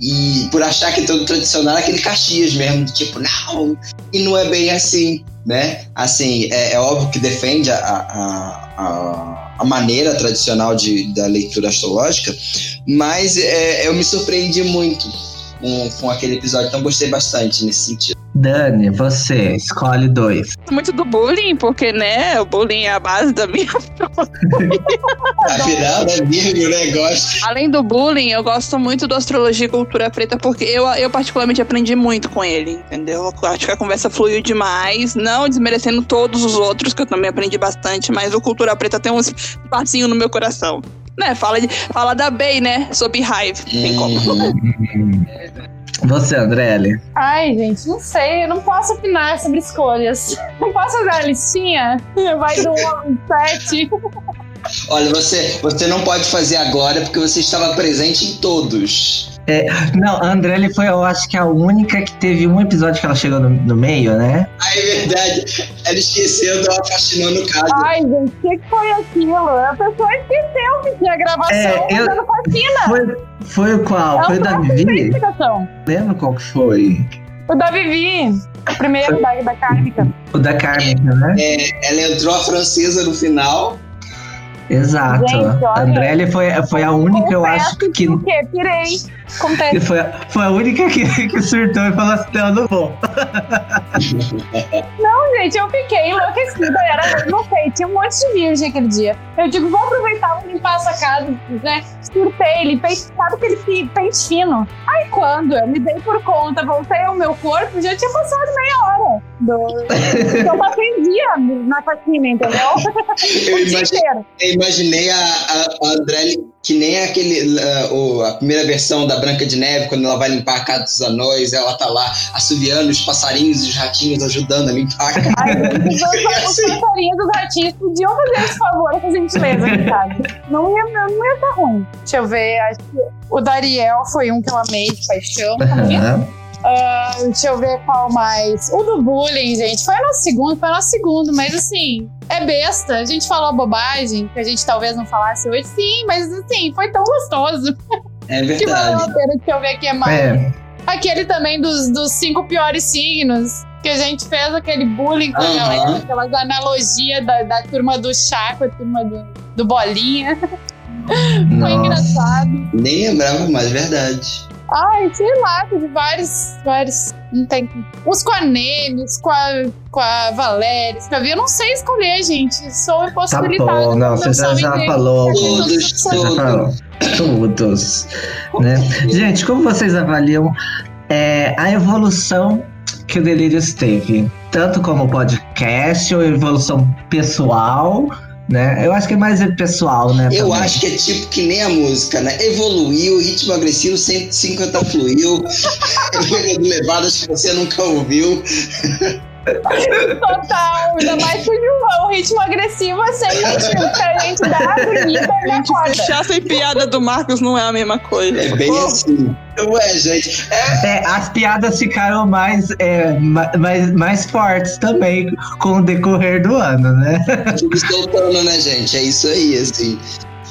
E por achar que todo tradicional é aquele Caxias mesmo, tipo, não, e não é bem assim, né? Assim, é, é óbvio que defende a, a, a, a maneira tradicional de, da leitura astrológica, mas é, eu me surpreendi muito com, com aquele episódio, então gostei bastante nesse sentido. Dani, você, escolhe dois. Muito do bullying, porque, né, o bullying é a base da minha. Afinal, é mesmo o negócio. Além do bullying, eu gosto muito do Astrologia e Cultura Preta, porque eu, eu particularmente aprendi muito com ele, entendeu? Eu acho que a conversa fluiu demais, não desmerecendo todos os outros, que eu também aprendi bastante, mas o Cultura Preta tem um espacinho no meu coração. Né, fala, de, fala da Bey, né? Sobre raiva. Tem como. Você, Andrelli. Ai, gente, não sei, eu não posso opinar sobre escolhas. Não posso fazer a listinha? Vai do 1 ao 7. Olha, você, você não pode fazer agora porque você estava presente em todos. Não, a Andrelli foi, eu acho que a única que teve um episódio que ela chegou no, no meio, né? Ah, é verdade. Ela esqueceu, tava fascinando o caso. Ai, gente, o que, que foi aquilo? A pessoa esqueceu que tinha gravação É, eu- fazendo faxina. Foi, foi o qual? É Foi o da Vivi? Lembra qual que foi? O da Vivi, o primeiro da, da Kármica. O da Carmen, né? Ela entrou a francesa no final. Exato. Gente, olha, a Andrelli foi, foi a única, eu acho que. O quê? Acontece. foi, foi a única que, que surtou e falou assim: não, não vou. Gente, eu fiquei enlouquecida. Era, não sei, tinha um monte de virgem aquele dia. Eu digo, vou aproveitar, vou limpar essa casa, né? Surtei, limpei, sabe aquele pente fino? Aí quando eu me dei por conta, voltei ao meu corpo, já tinha passado meia hora. Do... eu passei dia na faxina, entendeu? Eu o dia imagi- inteiro. eu imaginei a, a, a Andrelli que nem aquele, uh, o- a primeira versão da Branca de Neve, quando ela vai limpar a casa dos anões, ela tá lá assoviando os passarinhos e os ratinhos ajudando a limpar a casa. Ai, os, os passarinhos dos ratinhos podiam fazer esse favor, essa gentileza. Não ia, não ia tá ruim. Deixa eu ver, acho que o Dariel foi um que eu amei de paixão também. Aham. Ah, deixa eu ver qual mais. O do bullying, gente, foi nosso segundo, foi nosso segundo, mas assim, é besta. A gente falou bobagem, que a gente talvez não falasse hoje, sim, mas assim, foi tão gostoso É que valeu a verdade. pena. Deixa eu ver aqui é mais. É, Aquele também dos, dos cinco piores signos. Que a gente fez aquele bullying com a Aham. galera, aquelas analogias da, da turma do chá com a turma do, do bolinha. Foi engraçado. Nem lembrava mais, verdade. Ai, sei lá, teve vários, vários. Não tem. Uns com a Nemes, com a, com a Valéria. Eu não sei escolher, gente. Sou Tá impossibilitada. bom, não, você já, já falou. Todos, Você já todos. falou. Todos. Né? Gente, como vocês avaliam é, a evolução que o Delírios teve? Tanto como podcast ou evolução pessoal, né? Eu acho que é mais pessoal, né? Eu também. acho que é tipo que nem a música, né? Evoluiu, ritmo agressivo 150 fluiu, levadas que você nunca ouviu. Total, ainda mais pro João. O ritmo agressivo é sempre motivo pra gente dar a bonita e dar corda. fechar sem piada do Marcos não é a mesma coisa. É bem Pô, assim. Ué, gente, é É, as piadas ficaram mais, é, ma- mais, mais fortes também com o decorrer do ano, né? tudo soltando, né, gente? É isso aí, assim.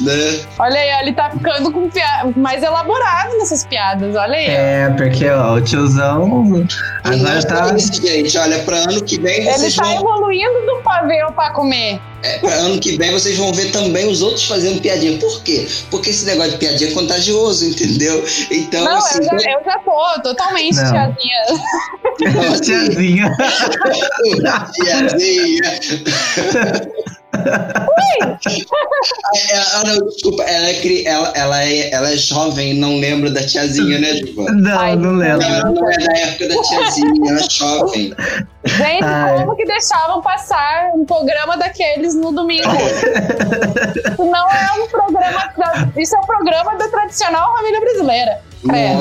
Né? Olha aí, ele tá ficando com pia- mais elaborado nessas piadas. Olha aí. É, porque ó, o tiozão não agora tá. isso, gente. Olha, pra ano que vem Ele tá vão. evoluindo do pavê pra comer. É, pra ano que vem vocês vão ver também os outros fazendo piadinha. Por quê? Porque esse negócio de piadinha é contagioso, entendeu? Então, não, assim. eu já, eu já tô totalmente Não. tiazinha. então, assim, Tiazinha. Tiazinha. É, ah, não, desculpa, ela é, ela, ela, é, ela é jovem, não lembra da tiazinha, né, Diva? Não, Ai, não lembro. Ela não é da época da tiazinha, ela é jovem. Gente, Ai. como que deixavam passar um programa daqueles no domingo? Isso não é um programa. da- isso é um programa da tradicional família brasileira. Não é?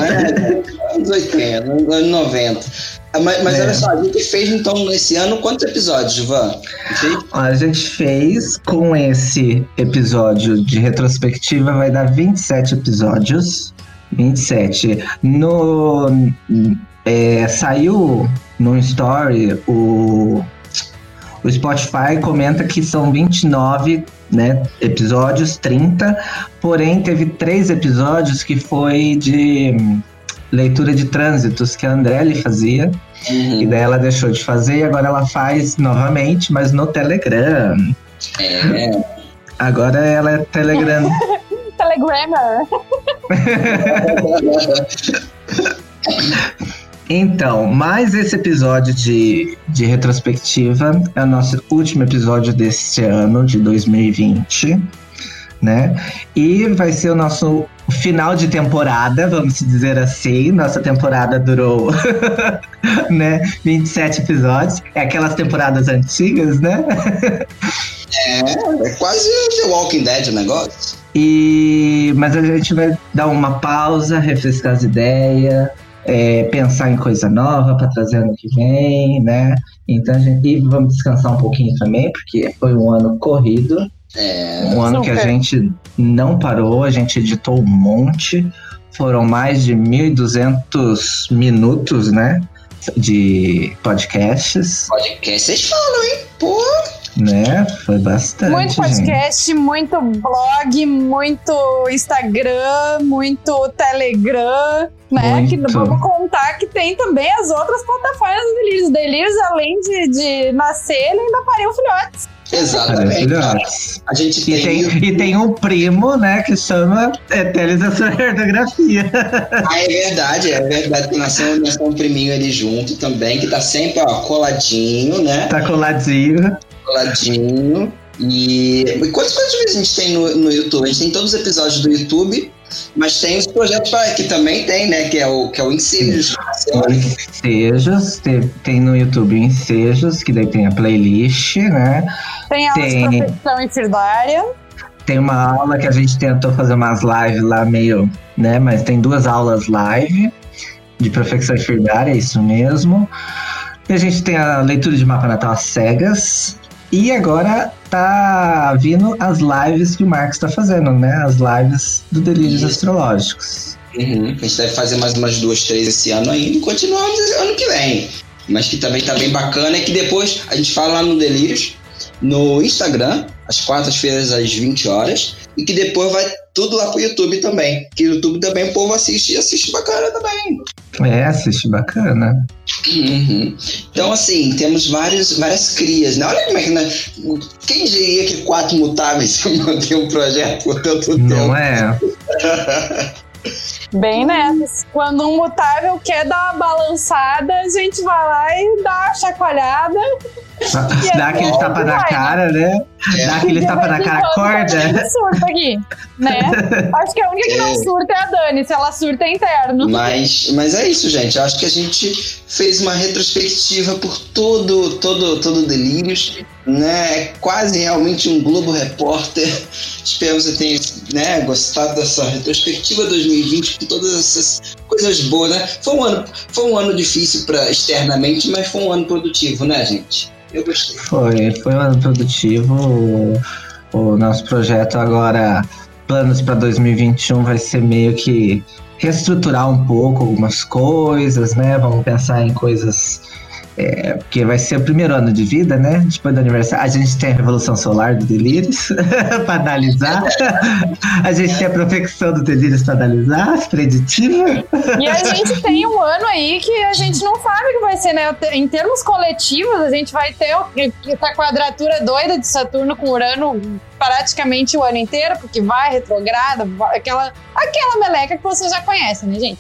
Anos 80, anos 90. Ah, Mas, mas É. olha só, a gente fez então nesse ano quantos episódios? Ó, A gente fez com esse episódio de retrospectiva, vai dar 27 episódios. 27. No. é, saiu no story o. O Spotify comenta que são 29 né, episódios, 30, porém teve três episódios que foi de leitura de trânsitos que a Andrelli fazia. E Uhum. daí ela deixou de fazer e agora ela faz novamente, mas no Telegram. É, Agora ela é Telegram. Telegrammer. Então, mais esse episódio de, de retrospectiva é o nosso último episódio desse ano, de 2020, né? E vai ser o nosso final de temporada, vamos dizer assim. Nossa temporada durou, né, 27 episódios. É aquelas temporadas antigas, né? é quase The Walking Dead o negócio. E mas a gente vai dar uma pausa, refrescar as ideias, é, pensar em coisa nova para trazer ano que vem, né? Então a gente e vamos descansar um pouquinho também, porque foi um ano corrido, É, um ano que a gente não parou, a gente editou um monte, foram mais de 1.200 minutos, né? De podcasts, podcast, vocês falam, hein? Pô, né? Foi bastante. Muito gente. podcast, muito blog, muito Instagram, muito Telegram, né? Muito. Que vamos contar que tem também as outras plataformas do Delírios. Delírios, além de, de nascer, ele ainda pariu filhotes. exatamente. A gente E tem, tem, e tem um primo, né, que chama Etelis da sua ortografia. Ah, é verdade, é verdade. Que nasceu, nasceu um priminho ali junto também, que tá sempre, ó, coladinho, né? Tá coladinho. Coladinho. E, e quantos, quantos vídeos a gente tem no, no YouTube? A gente tem todos os episódios do YouTube, mas tem os projetos pra- que também tem, né? Que é o, que é o Ensejos. Ensejos, tem, tem no YouTube Ensejos, que daí tem a playlist, né? Tem aulas Tem. de profissão em Firdária. Tem uma aula que a gente tentou fazer umas lives lá meio, né? Mas tem duas aulas live de profecção enfermária, é isso mesmo. E a gente tem a leitura de mapa natal às cegas. E agora tá vindo as lives que o Marcos tá fazendo, né? As lives do Delírios Isso. Astrológicos. Uhum. A gente deve fazer mais umas duas, três esse ano ainda e continuamos ano que vem. Mas que também tá bem bacana é que depois a gente fala lá no Delírios no Instagram, às quartas-feiras às 20 horas, e que depois vai tudo lá pro YouTube também. Que o YouTube também o povo assiste e assiste bacana também. É, assiste bacana. Uhum. Então, assim, temos vários, várias crias, né? Olha como é que. Né? Quem diria que quatro mutáveis manter um projeto por tanto tempo? Não é? Bem nessas. Quando um mutável quer dar uma balançada, a gente vai lá e dá uma chacoalhada. Dá aquele bom, tapa na cara, né? Dá aquele tapa na cara, acorda. surta aqui, né? Acho que a única que não É. surta é a Dani, se ela surta é interno. Mas, mas é isso, gente. Acho que a gente fez uma retrospectiva por todo, todo, todo Delírios, né? É quase realmente um Globo Repórter. Espero que você tenha né, gostado dessa retrospectiva 2020 com todas essas coisas boas, né? Foi um ano, foi um ano difícil para externamente, mas foi um ano produtivo, né, gente? Foi, foi um ano produtivo. O, o nosso projeto agora, planos para 2021, vai ser meio que reestruturar um pouco algumas coisas, né? Vamos pensar em coisas. É, porque vai ser o primeiro ano de vida, né? Depois do aniversário. A gente tem a Revolução Solar do Delírios para analisar. A gente tem a Profecção do Delírios para analisar, preditiva. E a gente tem um ano aí que a gente não sabe o que vai ser, né? Em termos coletivos, a gente vai ter essa quadratura doida de Saturno com Urano praticamente o ano inteiro, porque vai retrograda, aquela, aquela meleca que você já conhece, né, gente?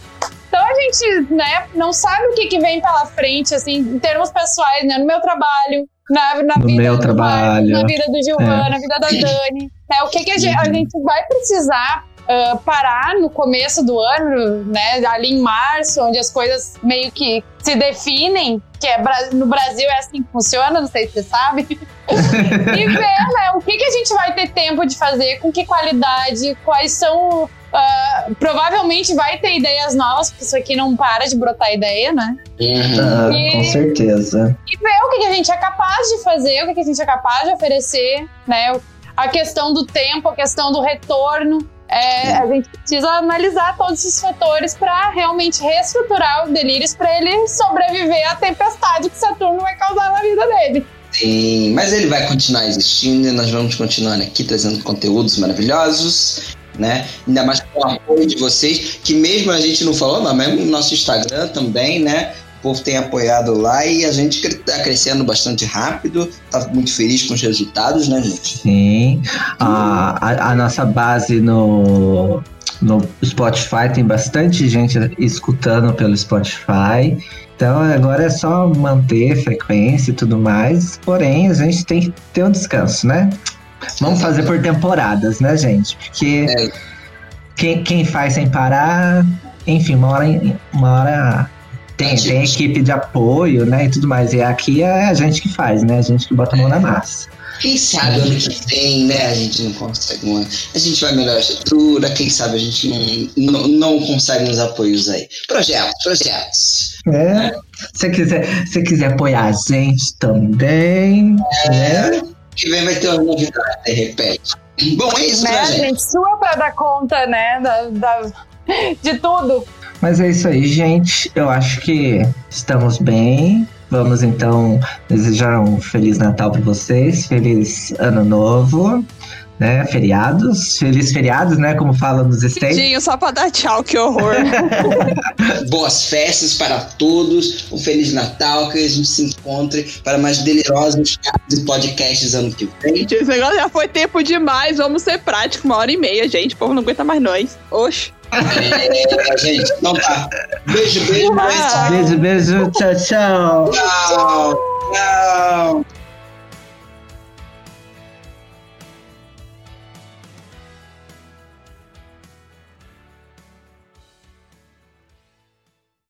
Então a gente, né, não sabe o que, que vem pela frente, assim, em termos pessoais, né? No meu trabalho, na, na No vida meu do trabalho. É. Na vida do Gilvan, na vida da Dani. Né? O que, que a, gente, a gente vai precisar ah, parar no começo do ano, né? Ali em março, onde as coisas meio que se definem, que é no Brasil é assim que funciona, não sei se você sabe. e ver, né, o que, que a gente vai ter tempo de fazer, com que qualidade, quais são. Ah, provavelmente vai ter ideias novas, porque isso aqui não para de brotar ideia, né? Uhum. Ah, E- com certeza. E ver o que, a gente é capaz de fazer, o que, que a gente é capaz de oferecer, né? A questão do tempo, a questão do retorno. É, a gente precisa analisar todos esses fatores para realmente reestruturar o Delírios para ele sobreviver à tempestade que Saturno vai causar na vida dele. Sim, mas ele vai continuar existindo e nós vamos continuar aqui trazendo conteúdos maravilhosos, né? Ainda mais com o apoio de vocês, que mesmo a gente não falou, mas mesmo no nosso Instagram também, né? O povo tem apoiado lá e a gente cre- tá crescendo bastante rápido, tá muito feliz com os resultados, né, gente? Sim. A, a, a nossa base no, no Spotify tem bastante gente escutando pelo Spotify. Então agora é só manter frequência e tudo mais. Porém, a gente tem que ter um descanso, né? Vamos fazer por temporadas, né, gente? Porque É. quem, quem faz sem parar, enfim, uma hora, uma hora tem, tem equipe de apoio, né? E tudo mais. E aqui é a gente que faz, né? A gente que bota a mão na massa. Quem sabe ano que vem, né? A gente não consegue uma. A gente vai melhorar a estrutura, quem sabe a gente não, não, não consegue uns apoios aí. Projetos, projetos. É. Se quiser, se quiser apoiar a gente também, né? Que vem vai ter uma novidade, de repente. Bom, é isso, Né? né, gente? gente sua para dar conta, né? Da, da- de tudo. Mas é isso aí, gente. Eu acho que estamos bem. Vamos então desejar um feliz Natal para vocês, feliz Ano Novo, né? Feriados, feliz feriados, né? Como fala nos States. Dinho, só pra dar tchau, que horror. Boas festas para todos, um Feliz Natal, que a gente se encontre para mais delirosos e podcasts ano que vem. Gente, esse negócio já foi tempo demais. Vamos ser práticos, uma hora e meia, gente. O povo não aguenta mais nós. Oxe. É, gente, então tá. Beijo, beijo, beijo. Beijo, beijo, tchau, tchau. Tchau. Tchau.